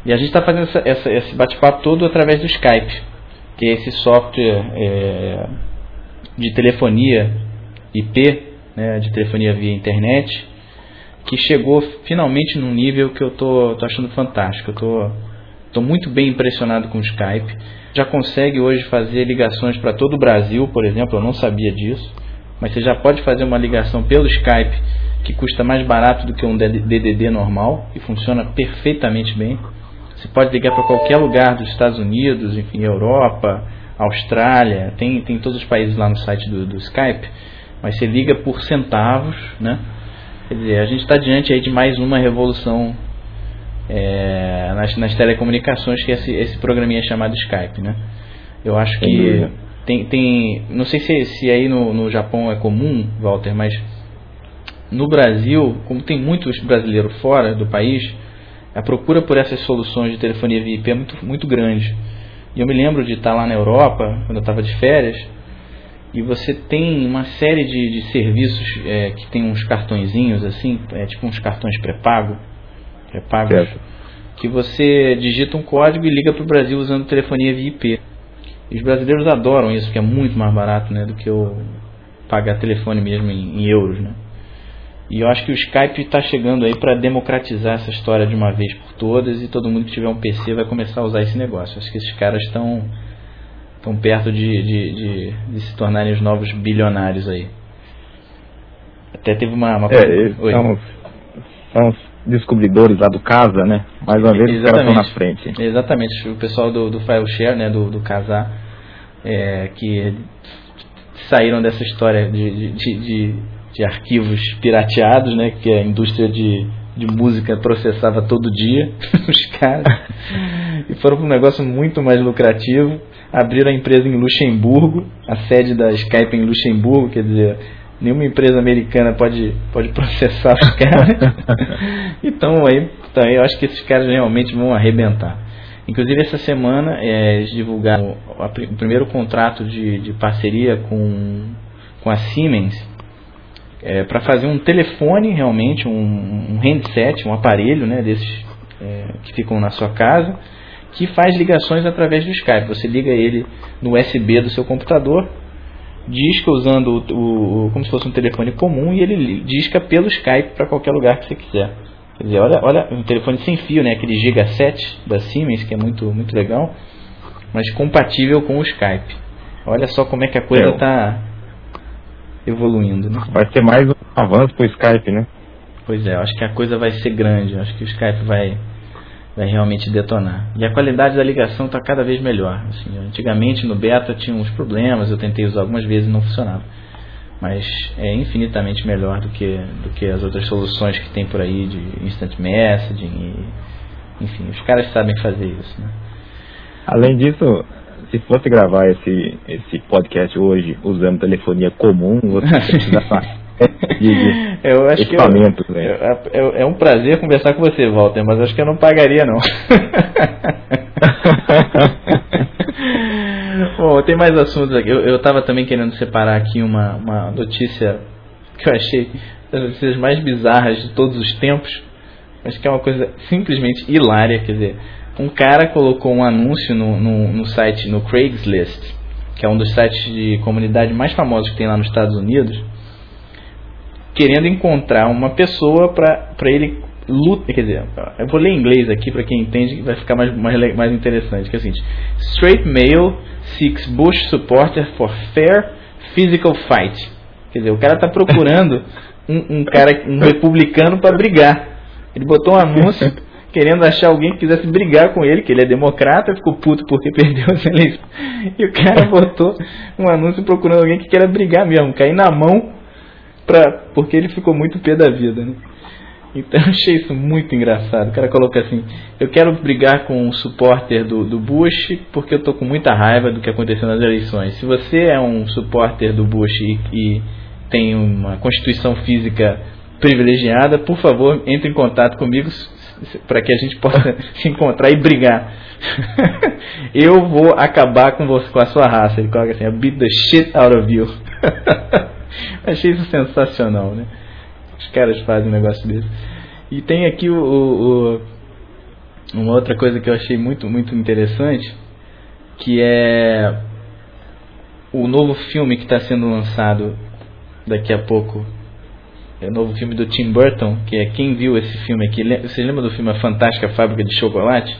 E a gente está fazendo essa, essa, esse bate-papo todo através do Skype, que é esse software é, de telefonia IP, né, de telefonia via internet, que chegou finalmente num nível que eu tô, tô achando fantástico. Eu tô, tô muito bem impressionado com o Skype. Já consegue hoje fazer ligações para todo o Brasil, por exemplo, eu não sabia disso. Mas você já pode fazer uma ligação pelo Skype que custa mais barato do que um DDD normal e funciona perfeitamente bem. Você pode ligar para qualquer lugar dos Estados Unidos, enfim, Europa, Austrália, tem, tem todos os países lá no site do, do Skype, mas você liga por centavos, né? Quer dizer, a gente está diante aí de mais uma revolução é, nas, nas, telecomunicações, que é esse, esse programinha chamado Skype, né? Eu acho que tem, tem não sei se, se aí no, no Japão é comum, Walter, mas no Brasil, como tem muitos brasileiros fora do país, a procura por essas soluções de telefonia via IP é muito, muito grande. E eu me lembro de estar lá na Europa, quando eu estava de férias, e você tem uma série de, de serviços é, que tem uns cartõezinhos assim, é, tipo uns cartões pré-pago, pré-pagos, que você digita um código e liga para o Brasil usando telefonia via IP. E os brasileiros adoram isso, porque é muito mais barato né, do que eu pagar telefone mesmo em, em euros. Né? E eu acho que o Skype está chegando aí para democratizar essa história de uma vez por todas e todo mundo que tiver um PC vai começar a usar esse negócio. Acho que esses caras estão estão perto de, de, de, de, se tornarem os novos bilionários aí. Até teve uma. uma... É, são, os, são os descobridores lá do Casa, né? Mais uma vez Exatamente. os caras estão na frente. Exatamente. O pessoal do, do FileShare, né? Do, do Casar, é, que saíram dessa história de, de, de arquivos pirateados, né, que a indústria de, de música processava todo dia, *laughs* os caras, e foram para um negócio muito mais lucrativo. Abriram a empresa em Luxemburgo, a sede da Skype em Luxemburgo, quer dizer, nenhuma empresa americana pode, pode *laughs* processar os caras. *laughs* então, aí, então, eu acho que esses caras realmente vão arrebentar. Inclusive, essa semana é, eles divulgaram o, o primeiro contrato de, de parceria com, com a Siemens é, para fazer um telefone realmente, um, um, handset, um aparelho né, desses é, que ficam na sua casa, que faz ligações através do Skype. Você liga ele no USB do seu computador, disca usando o, o como se fosse um telefone comum e ele disca pelo Skype para qualquer lugar que você quiser. Quer dizer, olha, olha um telefone sem fio, né, aquele Giga 7 da Siemens, que é muito, muito legal, mas compatível com o Skype. Olha só como é que a coisa está evoluindo. Né? Vai ser mais um avanço para o Skype, né? Pois é, acho que a coisa vai ser grande. Acho que o Skype vai, vai realmente detonar. E a qualidade da ligação está cada vez melhor. Assim, antigamente no beta tinha uns problemas, eu tentei usar algumas vezes e não funcionava. Mas é infinitamente melhor do que, do que as outras soluções que tem por aí de instant messaging. E, enfim, os caras sabem fazer isso. Né? Além disso, se fosse gravar esse, esse podcast hoje usando telefonia comum, você *laughs* precisa de, de eu acho equipamentos. Que eu, né? é, é, é, um prazer conversar com você, Walter, mas acho que eu não pagaria não. *laughs* Bom, tem mais assuntos aqui. Eu estava também querendo separar aqui uma, uma notícia que eu achei das notícias mais bizarras de todos os tempos, mas que é uma coisa simplesmente hilária, quer dizer, um cara colocou um anúncio no, no, no, site, no Craigslist, que é um dos sites de comunidade mais famosos que tem lá nos Estados Unidos, querendo encontrar uma pessoa para ele lutar. Quer dizer, eu vou ler em inglês aqui para quem entende, vai ficar mais, mais, mais interessante. Que é o seguinte: Straight male seeks Bush supporter for fair, physical fight. Quer dizer, o cara está procurando *laughs* um, um, cara, um republicano para brigar. Ele botou um anúncio *laughs* querendo achar alguém que quisesse brigar com ele, que ele é democrata, ficou puto porque *laughs* perdeu as eleições. E o cara *laughs* botou um anúncio procurando alguém que queira brigar mesmo, cair na mão, pra, porque ele ficou muito pé da vida. Né? Então *laughs* eu achei isso muito engraçado. O cara coloca assim: Eu quero brigar com o supporter do, do Bush porque eu tô com muita raiva do que aconteceu nas eleições. Se você é um supporter do Bush e, e tem uma constituição física privilegiada, por favor, entre em contato comigo para que a gente possa *laughs* se encontrar e brigar. *laughs* eu vou acabar com você, com a sua raça. Ele coloca assim: I beat the shit out of you. *laughs* Achei isso sensacional, né? Os caras fazem um negócio desse. E tem aqui o, o, o, uma outra coisa que eu achei muito, muito interessante, que é o novo filme que está sendo lançado daqui a pouco. É o novo filme do Tim Burton, que é quem viu esse filme aqui. Você lembra do filme A Fantástica Fábrica de Chocolate?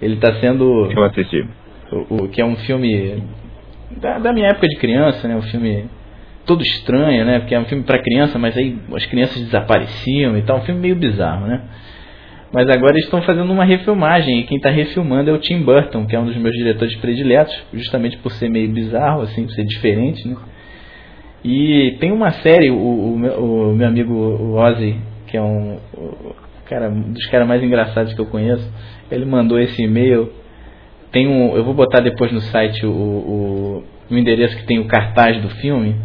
Ele está sendo. Eu assisti. O, o, que é um filme da, da minha época de criança, né? Um filme todo estranho, né? Porque é um filme para criança, mas aí as crianças desapareciam e tal, um filme meio bizarro, né? Mas agora eles estão fazendo uma refilmagem e quem está refilmando é o Tim Burton, que é um dos meus diretores prediletos, justamente por ser meio bizarro, assim, por ser diferente, né? E tem uma série, o, o, o meu amigo Ozzy, que é um cara, um dos caras mais engraçados que eu conheço, ele mandou esse e-mail. Tem um, eu vou botar depois no site o, o, o endereço que tem o cartaz do filme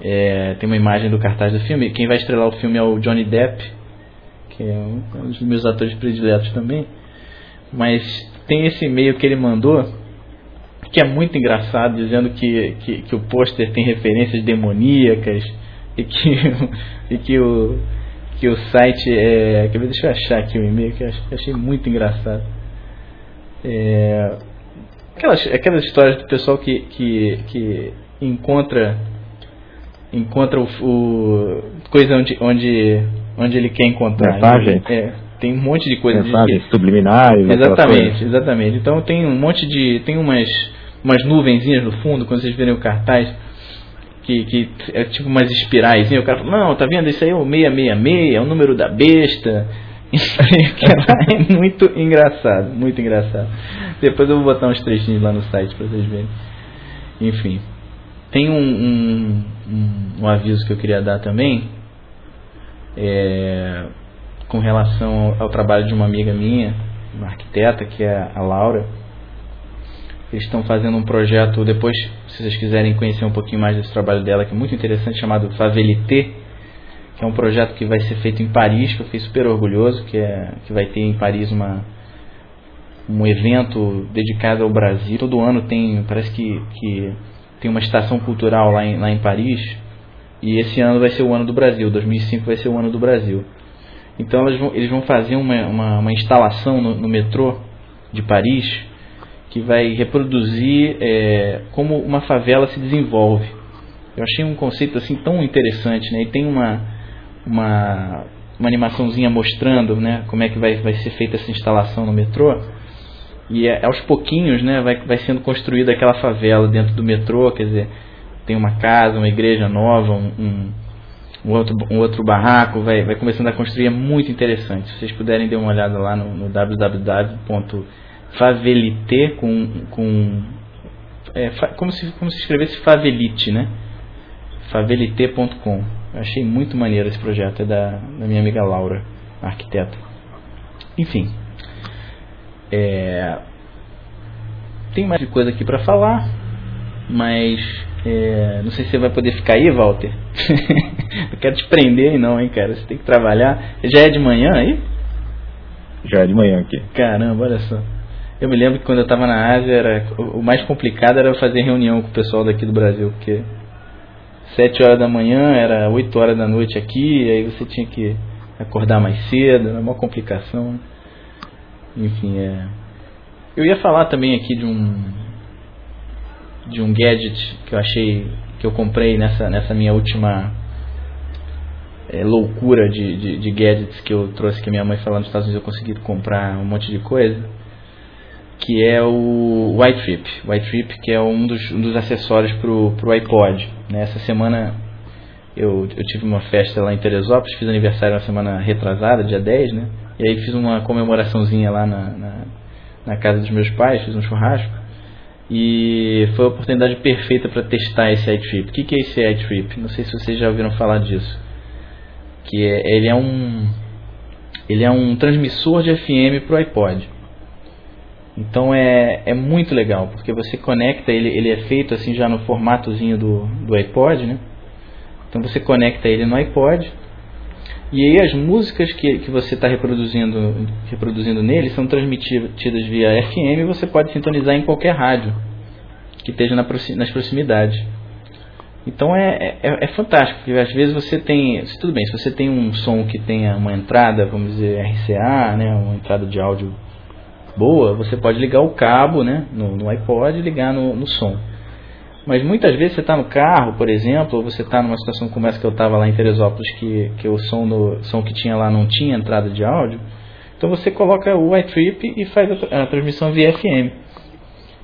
é, tem uma imagem do cartaz do filme. Quem vai estrelar o filme é o Johnny Depp, que é um dos meus atores prediletos também. Mas tem esse e-mail que ele mandou, que é muito engraçado, dizendo que, que, que o pôster tem referências demoníacas e que, *laughs* e que, o, que o site é. Quer ver, deixa eu achar aqui o e-mail que eu achei muito engraçado. É, aquelas, aquelas histórias do pessoal que, que, que encontra encontra o, o coisa onde, onde, onde ele quer encontrar. Mensagem. É, tem um monte de coisa. Mensagens de, subliminares. Exatamente, exatamente. Então tem um monte de. tem umas, umas nuvenzinhas no fundo, quando vocês verem o cartaz, que, que é tipo umas espirais. O cara fala, não, tá vendo? Isso aí é o 666, é o número da besta. Isso *laughs* aí é muito engraçado, muito engraçado. Depois eu vou botar uns trechinhos lá no site para vocês verem. Enfim. Tem um, um, um, um, aviso que eu queria dar também, é, com relação ao, ao, trabalho de uma amiga minha, uma arquiteta, que é a Laura. Eles estão fazendo um projeto, depois, se vocês quiserem conhecer um pouquinho mais desse trabalho dela, que é muito interessante, chamado Favelité, que é um projeto que vai ser feito em Paris, que eu fiquei super orgulhoso, que, é, que vai ter em Paris uma, um evento dedicado ao Brasil. Todo ano tem, parece que, que tem uma estação cultural lá em, lá em Paris e esse ano vai ser o ano do Brasil, 2005 vai ser o ano do Brasil. Então eles vão, eles vão fazer uma, uma, uma instalação no, no, metrô de Paris que vai reproduzir é, como uma favela se desenvolve. Eu achei um conceito assim tão interessante, né? E tem uma, uma, uma animaçãozinha mostrando né, como é que vai, vai ser feita essa instalação no metrô. E é, aos pouquinhos, né, vai, vai sendo construída aquela favela dentro do metrô, quer dizer, tem uma casa, uma igreja nova, um, um, um outro, um outro barraco, vai, vai começando a construir, é muito interessante. Se vocês puderem dar uma olhada lá no, no www.favelite com, com é, como, se, como se escrevesse favelite, né? favelite.com. Achei muito maneiro esse projeto, é da, da minha amiga Laura, arquiteta. Enfim, é, tem mais coisa aqui para falar, mas é, não sei se você vai poder ficar aí, Walter. *laughs* eu quero te prender aí não, hein, cara. Você tem que trabalhar. Já é de manhã aí? Já é de manhã aqui. Caramba, olha só. Eu me lembro que quando eu estava na Ásia, era, o mais complicado era fazer reunião com o pessoal daqui do Brasil, porque 7 horas da manhã era 8 horas da noite aqui, aí você tinha que acordar mais cedo, era uma complicação. Enfim, é. Eu ia falar também aqui de um de um gadget que eu achei que eu comprei nessa nessa minha última é, loucura de, de, de, gadgets que eu trouxe que minha mãe falou nos Estados Unidos eu consegui comprar um monte de coisa que é o White Trip. White Trip que é um dos, um dos acessórios para o iPod. Né? Essa semana eu, eu tive uma festa lá em Teresópolis, fiz aniversário na semana retrasada, dia 10, né? E aí fiz uma comemoraçãozinha lá na, na, na casa dos meus pais, fiz um churrasco. E foi a oportunidade perfeita para testar esse iTrip. O que, que é esse iTrip? Não sei se vocês já ouviram falar disso. Que é, ele é um ele é um transmissor de FM para o iPod. Então é, é muito legal, porque você conecta ele, ele é feito assim já no formatozinho do, do iPod, né? Então você conecta ele no iPod e aí as músicas que, que você está reproduzindo, reproduzindo nele são transmitidas via FM e você pode sintonizar em qualquer rádio que esteja na, nas proximidades. Então é, é, é, fantástico, porque às vezes você tem. Tudo bem, se você tem um som que tenha uma entrada, vamos dizer, RCA, né, uma entrada de áudio boa, você pode ligar o cabo né, no, no iPod e ligar no, no som. Mas muitas vezes você está no carro, por exemplo, ou você está numa situação como essa que eu estava lá em Teresópolis, que, que o som, do, som que tinha lá não tinha entrada de áudio. Então você coloca o iTrip e faz a, a transmissão via FM.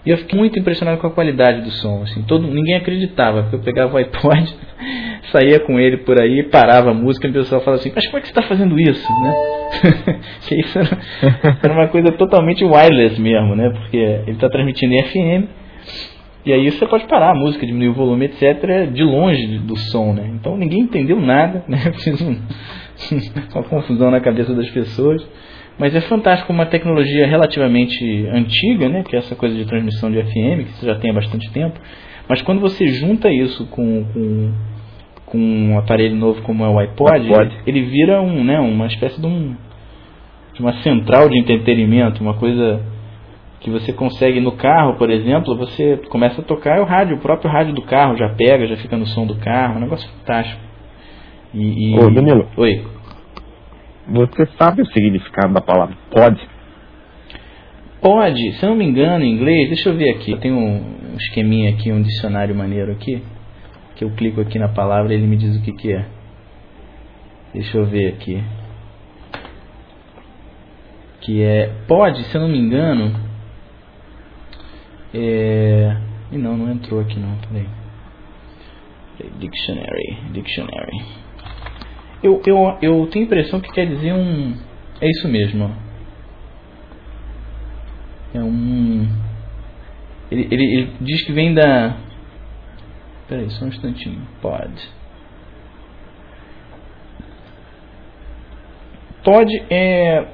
E eu fiquei muito impressionado com a qualidade do som. Assim, todo, ninguém acreditava, porque eu pegava o iPod, *laughs* saía com ele por aí, parava a música e o pessoal falava assim, mas como é que você está fazendo isso? Né? *laughs* isso era, era, uma coisa totalmente wireless mesmo, né? porque ele está transmitindo em FM e aí você pode parar a música, diminuir o volume, etc., de longe do som, né? Então ninguém entendeu nada, *laughs* né? Fiz um, uma confusão na cabeça das pessoas. Mas é fantástico uma tecnologia relativamente antiga, né? Que é essa coisa de transmissão de FM, que você já tem há bastante tempo. Mas quando você junta isso com, com, com um aparelho novo como é o iPod, iPod. Ele, ele vira um, né, uma espécie de, um, de uma central de entretenimento, uma coisa que você consegue no carro, por exemplo, você começa a tocar o rádio, o próprio rádio do carro já pega, já fica no som do carro, é um negócio fantástico. E, e... Ô, Danilo. Oi. Você sabe o significado da palavra pode? Pode, se eu não me engano, em inglês, deixa eu ver aqui. Tem um esqueminha aqui, um dicionário maneiro aqui, que eu clico aqui na palavra e ele me diz o que, que é. Deixa eu ver aqui. Que é pode, se eu não me engano, é... E não, não entrou aqui não, peraí. Dictionary, dictionary. Eu, eu, eu tenho a impressão que quer dizer um. É isso mesmo. É um. Ele, ele, ele diz que vem da. Peraí, só um instantinho. Pod. Pod é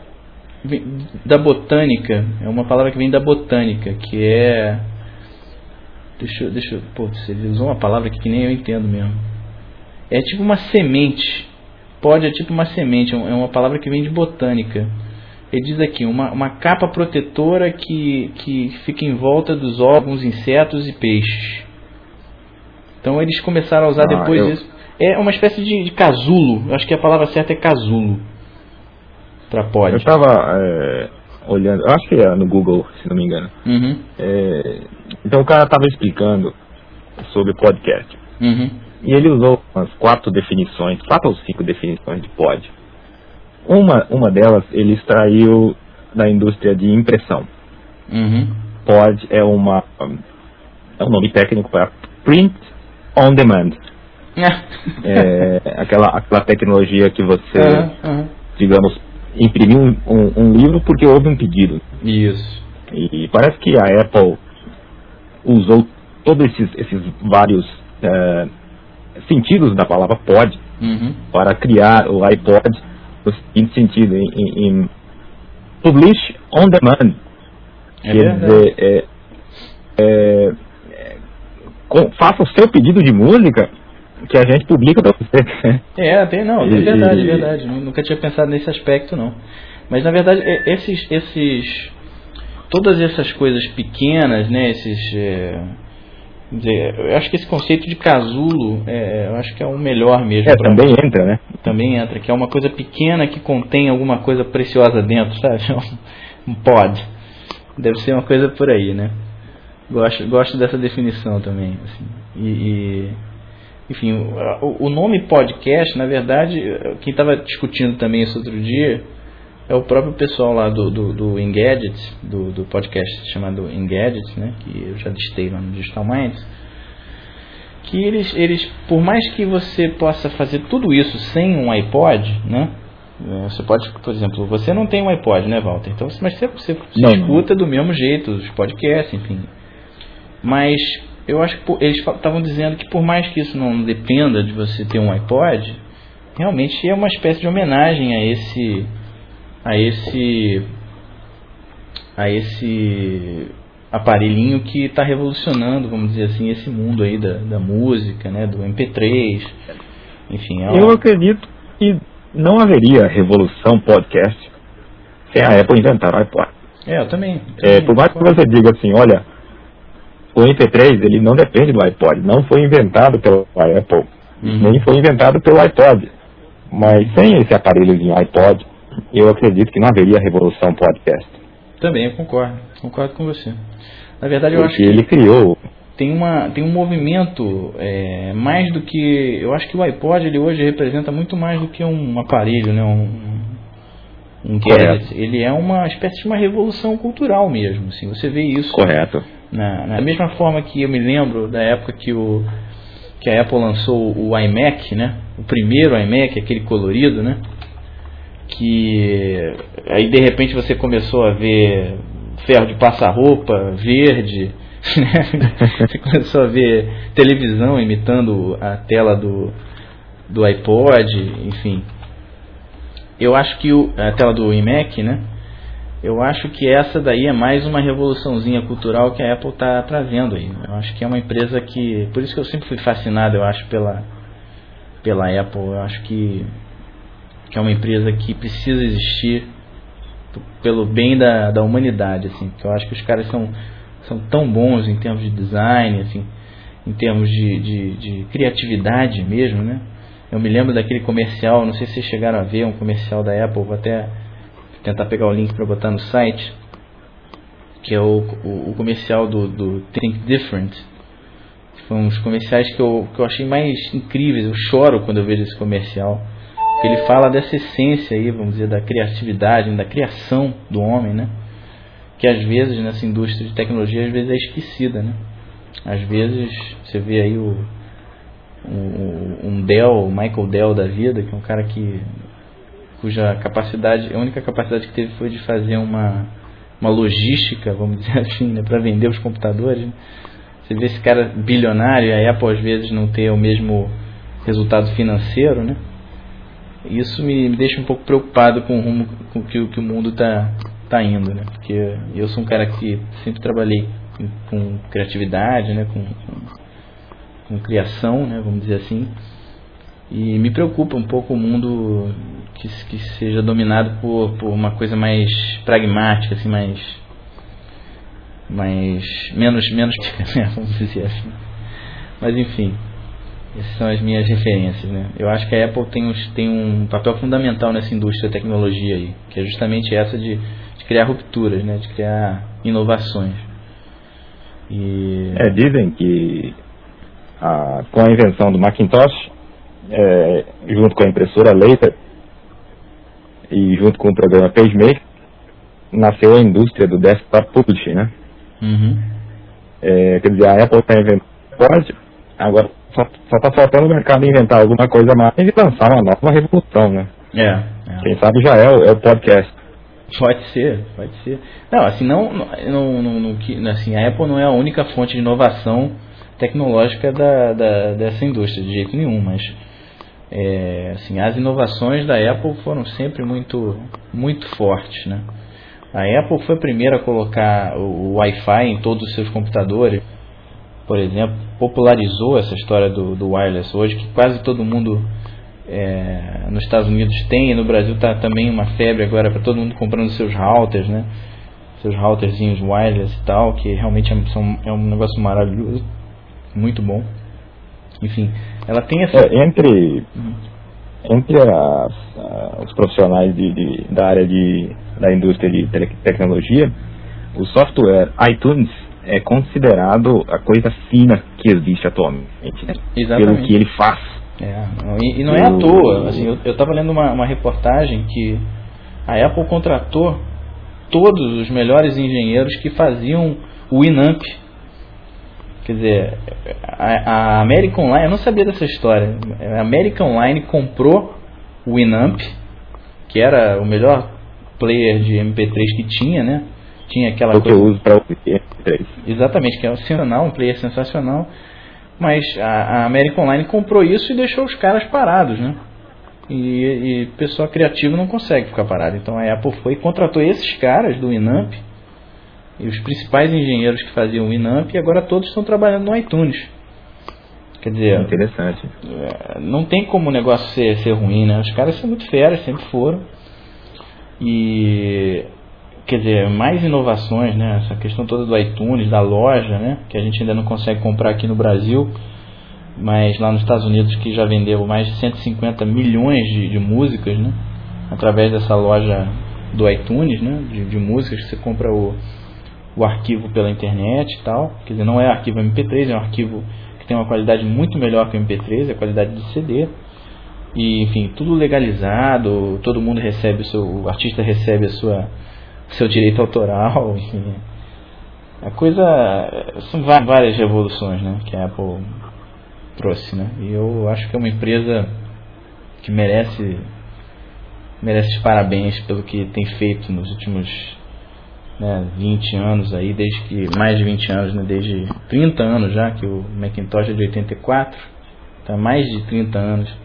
da botânica, é uma palavra que vem da botânica, que é. Deixa, deixa pô, ele usou uma palavra que nem eu entendo mesmo. É tipo uma semente. Pode é tipo uma semente, é, é uma palavra que vem de botânica. Ele diz aqui, uma, uma capa protetora que, que fica em volta dos órgãos, insetos e peixes. Então eles começaram a usar ah, depois eu... isso. É uma espécie de, de casulo, acho que a palavra certa é casulo para pod. Eu estava é, olhando, eu acho que é no Google, se não me engano. Uhum. É, então o cara estava explicando sobre podcast. Uhum. E ele usou umas quatro definições, quatro ou cinco definições de pod. Uma, uma delas ele extraiu da indústria de impressão. Uhum. Pod é uma é um nome técnico para print on demand. é, aquela, aquela tecnologia que você, digamos, imprimir um, um, um, livro porque houve um pedido. Isso. E, parece que a Apple usou todos esses, esses vários é, sentidos da palavra pode uhum. para criar o iPod no seguinte sentido, em, em, em publish on demand. É Quer dizer, é, é, com, faça o seu pedido de música que a gente publica para você. É, tem, não, é verdade, é verdade. Nunca tinha pensado nesse aspecto, não. Mas na verdade, esses, esses, todas essas coisas pequenas, né, esses, é, eu acho que esse conceito de casulo, é, eu acho que é o melhor mesmo. É, também entra, né? Também entra, que é uma coisa pequena que contém alguma coisa preciosa dentro, sabe? *laughs* Um pod. Deve ser uma coisa por aí, né? Gosto, gosto dessa definição também. Assim. e, e enfim, o, o nome podcast, na verdade, quem estava discutindo também isso outro dia, é o próprio pessoal lá do, do, do Engadget, do, do podcast chamado Engadget, né, que eu já listei lá no Digital Minds, que eles, eles, por mais que você possa fazer tudo isso sem um iPod, né, é, você pode, por exemplo, você não tem um iPod, né, Walter? Então, mas você, você, você não, escuta não. do mesmo jeito os podcasts, enfim. Mas eu acho que eles estavam dizendo que por mais que isso não dependa de você ter um iPod, realmente é uma espécie de homenagem a esse a esse a esse aparelhinho que está revolucionando, vamos dizer assim, esse mundo aí da, da música, né, do MP3, enfim. É Eu acredito que não haveria revolução podcast sem a Apple inventar o iPod. É, eu também. é, por mais que você diga assim, olha, o MP3 ele não depende do iPod, não foi inventado pela Apple, uhum. nem foi inventado pelo iPod. Mas sem esse aparelhozinho iPod, eu acredito que não haveria revolução podcast. Também, eu concordo. Concordo com você. Na verdade, eu Porque acho que ele criou tem uma tem um movimento é, mais do que eu acho que o iPod ele hoje representa muito mais do que um aparelho, né? Um, um gadget. Ele é uma espécie de uma revolução cultural mesmo. Assim, você vê isso. Correto. Na, na mesma forma que eu me lembro da época que o que a Apple lançou o iMac, né? O primeiro iMac, aquele colorido, né? Que aí de repente você começou a ver ferro de passar roupa verde, *laughs* né? você começou a ver televisão imitando a tela do, do iPod, enfim. Eu acho que o, a tela do iMac, né? Eu acho que essa daí é mais uma revoluçãozinha cultural que a Apple está trazendo aí. Eu acho que é uma empresa que, por isso que eu sempre fui fascinado, eu acho pela pela Apple. Eu acho que que é uma empresa que precisa existir pelo bem da, da humanidade, assim, que eu acho que os caras são, são tão bons em termos de design, assim, em termos de, de, de criatividade mesmo, né? Eu me lembro daquele comercial, não sei se vocês chegaram a ver um comercial da Apple, vou até tentar pegar o link para botar no site, que é o, o, o comercial do, do Think Different. Foi uns comerciais que eu, que eu achei mais incríveis, eu choro quando eu vejo esse comercial ele fala dessa essência aí, vamos dizer, da criatividade, da criação do homem, né? Que às vezes nessa indústria de tecnologia às vezes é esquecida, né? Às vezes você vê aí o, o um Dell, Michael Dell da vida, que é um cara que cuja capacidade, a única capacidade que teve foi de fazer uma uma logística, vamos dizer *laughs* assim, né, para vender os computadores. Né? Você vê esse cara bilionário, e a Apple às vezes não ter o mesmo resultado financeiro, né? Isso me, deixa um pouco preocupado com o rumo com que, que o mundo está tá indo, né? Porque eu sou um cara que sempre trabalhei com, com criatividade, né? Com, com, com, criação, né? Vamos dizer assim. E me preocupa um pouco o mundo que, que seja dominado por, por uma coisa mais pragmática, assim, mais mais menos menos *laughs* né? vamos dizer assim. Mas enfim, essas são as minhas referências, né? Eu acho que a Apple tem, uns, tem um papel fundamental nessa indústria da tecnologia aí, que é justamente essa de, de criar rupturas, né? De criar inovações. E... É, dizem que a, com a invenção do Macintosh, é, junto com a impressora laser e junto com o programa PageMaker, nasceu a indústria do desktop publishing, né? Uhum. É, quer dizer, a Apple está inventando, agora só, só tá faltando o mercado inventar alguma coisa mais e lançar uma nova revolução, né? É. é. Quem sabe já é o, é o podcast. Pode ser, pode ser. Não, assim, não, não, não, não, assim, a Apple não é a única fonte de inovação tecnológica da, da, dessa indústria, de jeito nenhum, mas é, assim, as inovações da Apple foram sempre muito, muito fortes, né? A Apple foi a primeira a colocar o Wi-Fi em todos os seus computadores por exemplo, popularizou essa história do, do wireless hoje, que quase todo mundo é, nos Estados Unidos tem, e no Brasil está também uma febre agora para todo mundo comprando seus routers, né? Seus routerzinhos wireless e tal, que realmente é, são, é um negócio maravilhoso, muito bom. Enfim, ela tem essa. É, entre entre as, os profissionais de, de, da área de, da indústria de tecnologia, o software iTunes é considerado a coisa fina que existe atualmente, né? pelo que ele faz. É, e, e, não é à toa. Assim, eu estava lendo uma, uma reportagem que a Apple contratou todos os melhores engenheiros que faziam o Winamp. Quer dizer, a, a American Online, eu não sabia dessa história. A American Online comprou o Winamp, que era o melhor player de MP3 que tinha, né? Tinha aquela o coisa. que eu uso para ouvir MP3. Exatamente, que é um sensacional, um player sensacional. Mas a, a American Online comprou isso e deixou os caras parados, né? E, e pessoa criativa não consegue ficar parado. Então a Apple foi e contratou esses caras do Winamp e os principais engenheiros que faziam o Winamp e agora todos estão trabalhando no iTunes. Quer dizer, Interessante. é, não tem como o negócio ser, ser ruim, né? Os caras são muito feras, sempre foram. E quer dizer, mais inovações, né? Essa questão toda do iTunes, da loja, né? Que a gente ainda não consegue comprar aqui no Brasil, mas lá nos Estados Unidos que já vendeu mais de 150 milhões de, de músicas, né? Através dessa loja do iTunes, né? De, de músicas que você compra o, o arquivo pela internet e tal. Quer dizer, não é arquivo MP3, é um arquivo que tem uma qualidade muito melhor que o MP3, é a qualidade de CD. E, enfim, tudo legalizado, todo mundo recebe o seu, o artista recebe a sua seu direito autoral, enfim. A coisa são várias revoluções, né, que a Apple trouxe, né? E eu acho que é uma empresa que merece merece parabéns pelo que tem feito nos últimos né, 20 anos aí, desde que mais de 20 anos, né, desde 30 anos já que o Macintosh é de 84, tá mais de 30 anos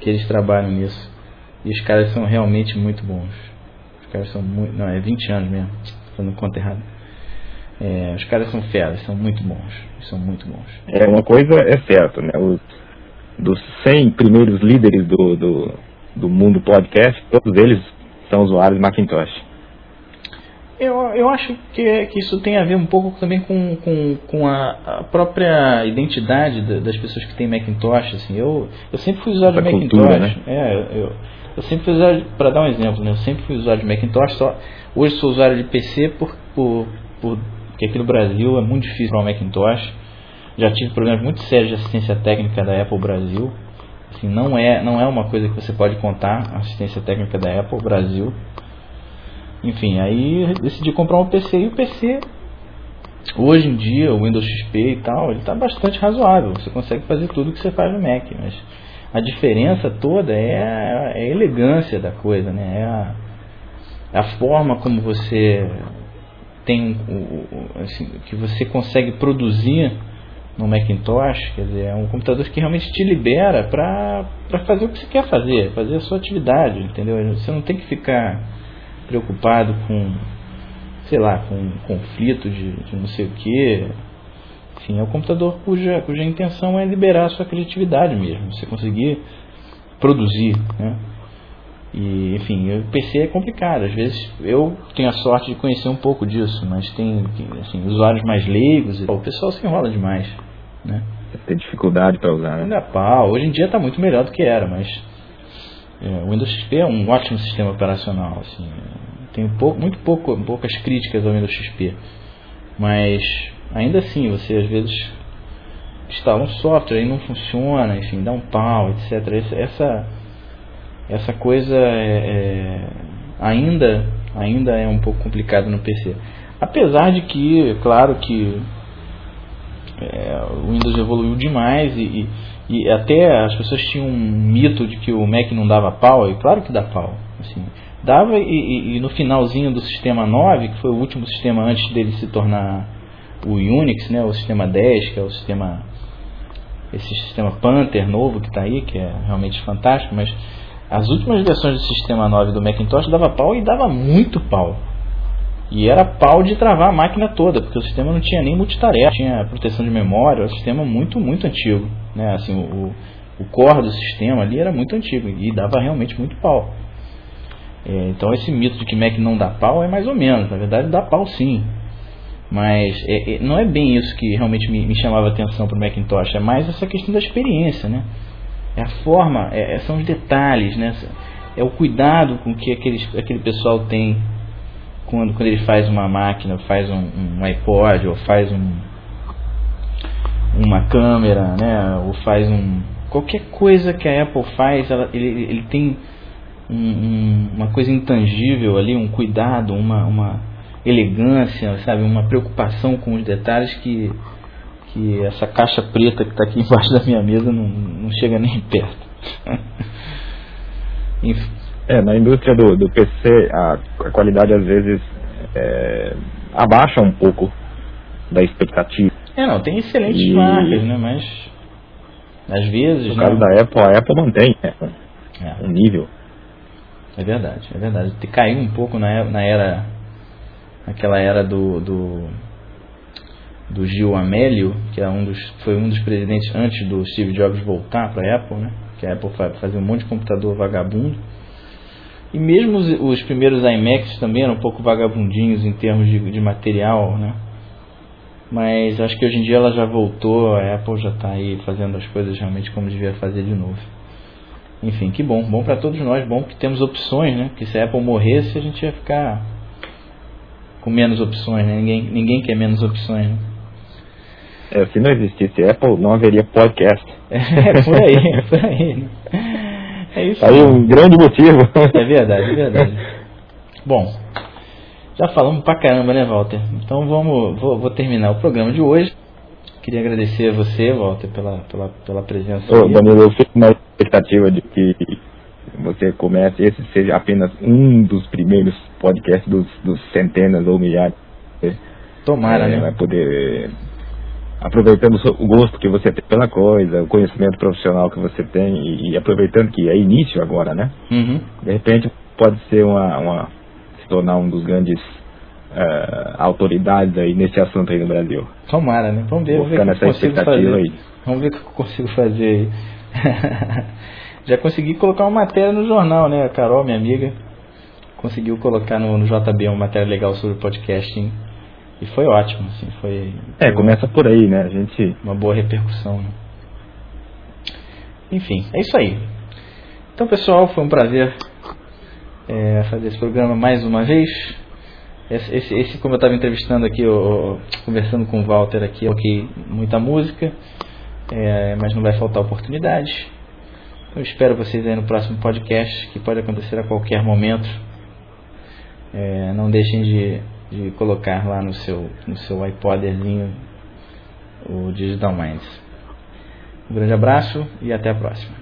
que eles trabalham nisso. E os caras são realmente muito bons. Os caras são muito. Não, é 20 anos mesmo, fazendo conta errada. É, os caras são feras, são muito bons. São muito bons. É, uma coisa é certa, né? Os, dos 100 primeiros líderes do, do, do mundo podcast, todos eles são usuários de Macintosh. Eu, eu acho que, que isso tem a ver um pouco também com, com, com a, a própria identidade da- das pessoas que têm Macintosh. Assim. Eu, eu sempre fui usuário de Macintosh. cultura, né? É, eu, eu sempre fui usuário, para dar um exemplo, né? eu sempre fui usuário de Macintosh. Só, hoje sou usuário de PC por, por, por, porque aqui no Brasil é muito difícil para o Macintosh. Já tive problemas muito sérios de assistência técnica da Apple Brasil. Assim, não, é, não é uma coisa que você pode contar, assistência técnica da Apple Brasil. Enfim, aí decidi comprar um PC e o PC hoje em dia, o Windows XP e tal, ele está bastante razoável. Você consegue fazer tudo que você faz no Mac, mas a diferença toda é a, é a elegância da coisa, né? É a, a forma como você tem assim, que você consegue produzir no Macintosh, quer dizer, é um computador que realmente te libera para fazer o que você quer fazer, fazer a sua atividade, entendeu? Você não tem que ficar preocupado com, sei lá, com conflito de, de não sei o que. Enfim, é um computador cuja, cuja intenção é liberar a sua criatividade mesmo, você conseguir produzir, né? E, enfim, o PC é complicado. Às vezes eu tenho a sorte de conhecer um pouco disso, mas tem assim, usuários mais leigos. e- O pessoal se enrola demais, né? Tem dificuldade para usar, né? Ainda pau. Hoje em dia está muito melhor do que era, mas é, o Windows XP é um ótimo sistema operacional. Assim, tem pouco, muito pouco, poucas críticas ao Windows XP, mas ainda assim você às vezes instala um software e não funciona, enfim, dá um pau, etc. Essa- Essa coisa é, é, ainda ainda é um pouco complicado no PC. Apesar de que, claro que é, o Windows evoluiu demais e, e, e até as pessoas tinham um mito de que o Mac não dava pau, e claro que dá pau. Assim, dava e- e no finalzinho do sistema 9, que foi o último sistema antes dele se tornar o Unix, né, o sistema 10, que é o sistema esse sistema Panther novo que está aí, que é realmente fantástico, mas as últimas versões do sistema 9 do Macintosh dava pau e dava muito pau. E era pau de travar a máquina toda, porque o sistema não tinha nem multitarefa, tinha proteção de memória, era um sistema muito, muito antigo. Né? Assim, o, o core do sistema ali era muito antigo e dava realmente muito pau. É, então esse mito de que Mac não dá pau é mais ou menos, na verdade dá pau sim. Mas é, é, não é bem isso que realmente me, me chamava a atenção para o Macintosh, é mais essa questão da experiência, né? É a forma, é, é- são os detalhes, né? É o cuidado com que aqueles, aquele pessoal tem quando, quando ele faz uma máquina, faz um, um iPod ou faz um, uma câmera, né? Ou faz um qualquer coisa que a Apple faz, ela, ele, ele tem um, um, uma coisa intangível ali, um cuidado, uma, uma elegância, sabe, uma preocupação com os detalhes que, que essa caixa preta que está aqui *laughs* embaixo da minha mesa não, não chega nem perto. *laughs* é, na indústria do, do PC a, a qualidade às vezes é, abaixa um pouco da expectativa. É, não, tem excelentes e... marcas, né? Mas às vezes. No caso da Apple, a Apple mantém né, é. um nível. É verdade, é verdade. Caiu um pouco na, na era. Naquela era do, do. do Gil Amélio, que é um dos, foi um dos presidentes antes do Steve Jobs voltar para a Apple, né? Que a Apple fazia um monte de computador vagabundo. E mesmo os, os primeiros iMacs também eram um pouco vagabundinhos em termos de, de material, né? Mas acho que hoje em dia ela já voltou, a Apple já está aí fazendo as coisas realmente como devia fazer de novo. Enfim, que bom, bom para todos nós, bom que temos opções, né? Porque se a Apple morresse, a gente ia ficar com menos opções, né? Ninguém, ninguém quer menos opções, né? É, se não existisse Apple, não haveria podcast. *laughs* É, por aí, é *laughs* por aí. Né? É isso. Aí um grande motivo. É verdade, é verdade. Bom, já falamos pra caramba, né, Walter? Então vamos, vou, vou terminar o programa de hoje. Queria agradecer a você, Walter, pela, pela, pela presença. Ô, Danilo, eu fico na expectativa de que você comece, esse seja apenas um dos primeiros podcasts dos, dos centenas ou milhares. Tomara, é, né? Vai poder, aproveitando o gosto que você tem pela coisa, o conhecimento profissional que você tem e, e aproveitando que é início agora, né? Uhum. De repente pode ser uma, uma tornar um dos grandes uh, autoridades aí nesse assunto aí no Brasil. Tomara, né? Vamos ver, Vou ficar nessa expectativa aí. Vamos ver o que eu consigo fazer aí. *laughs* Já consegui colocar uma matéria no jornal, né? A Carol, minha amiga, conseguiu colocar no, no JB uma matéria legal sobre podcasting. E foi ótimo, assim, foi... É, começa por aí, né? A gente... Uma boa repercussão, né? Enfim, é isso aí. Então, pessoal, foi um prazer é, fazer esse programa mais uma vez. Esse, esse, esse como eu estava entrevistando aqui, eu, conversando com o Walter aqui, ok, muita música, é, mas não vai faltar oportunidade. Eu espero vocês aí no próximo podcast, que pode acontecer a qualquer momento. É, não deixem de, de colocar lá no seu, no seu iPodzinho o Digital Minds. Um grande abraço e até a próxima.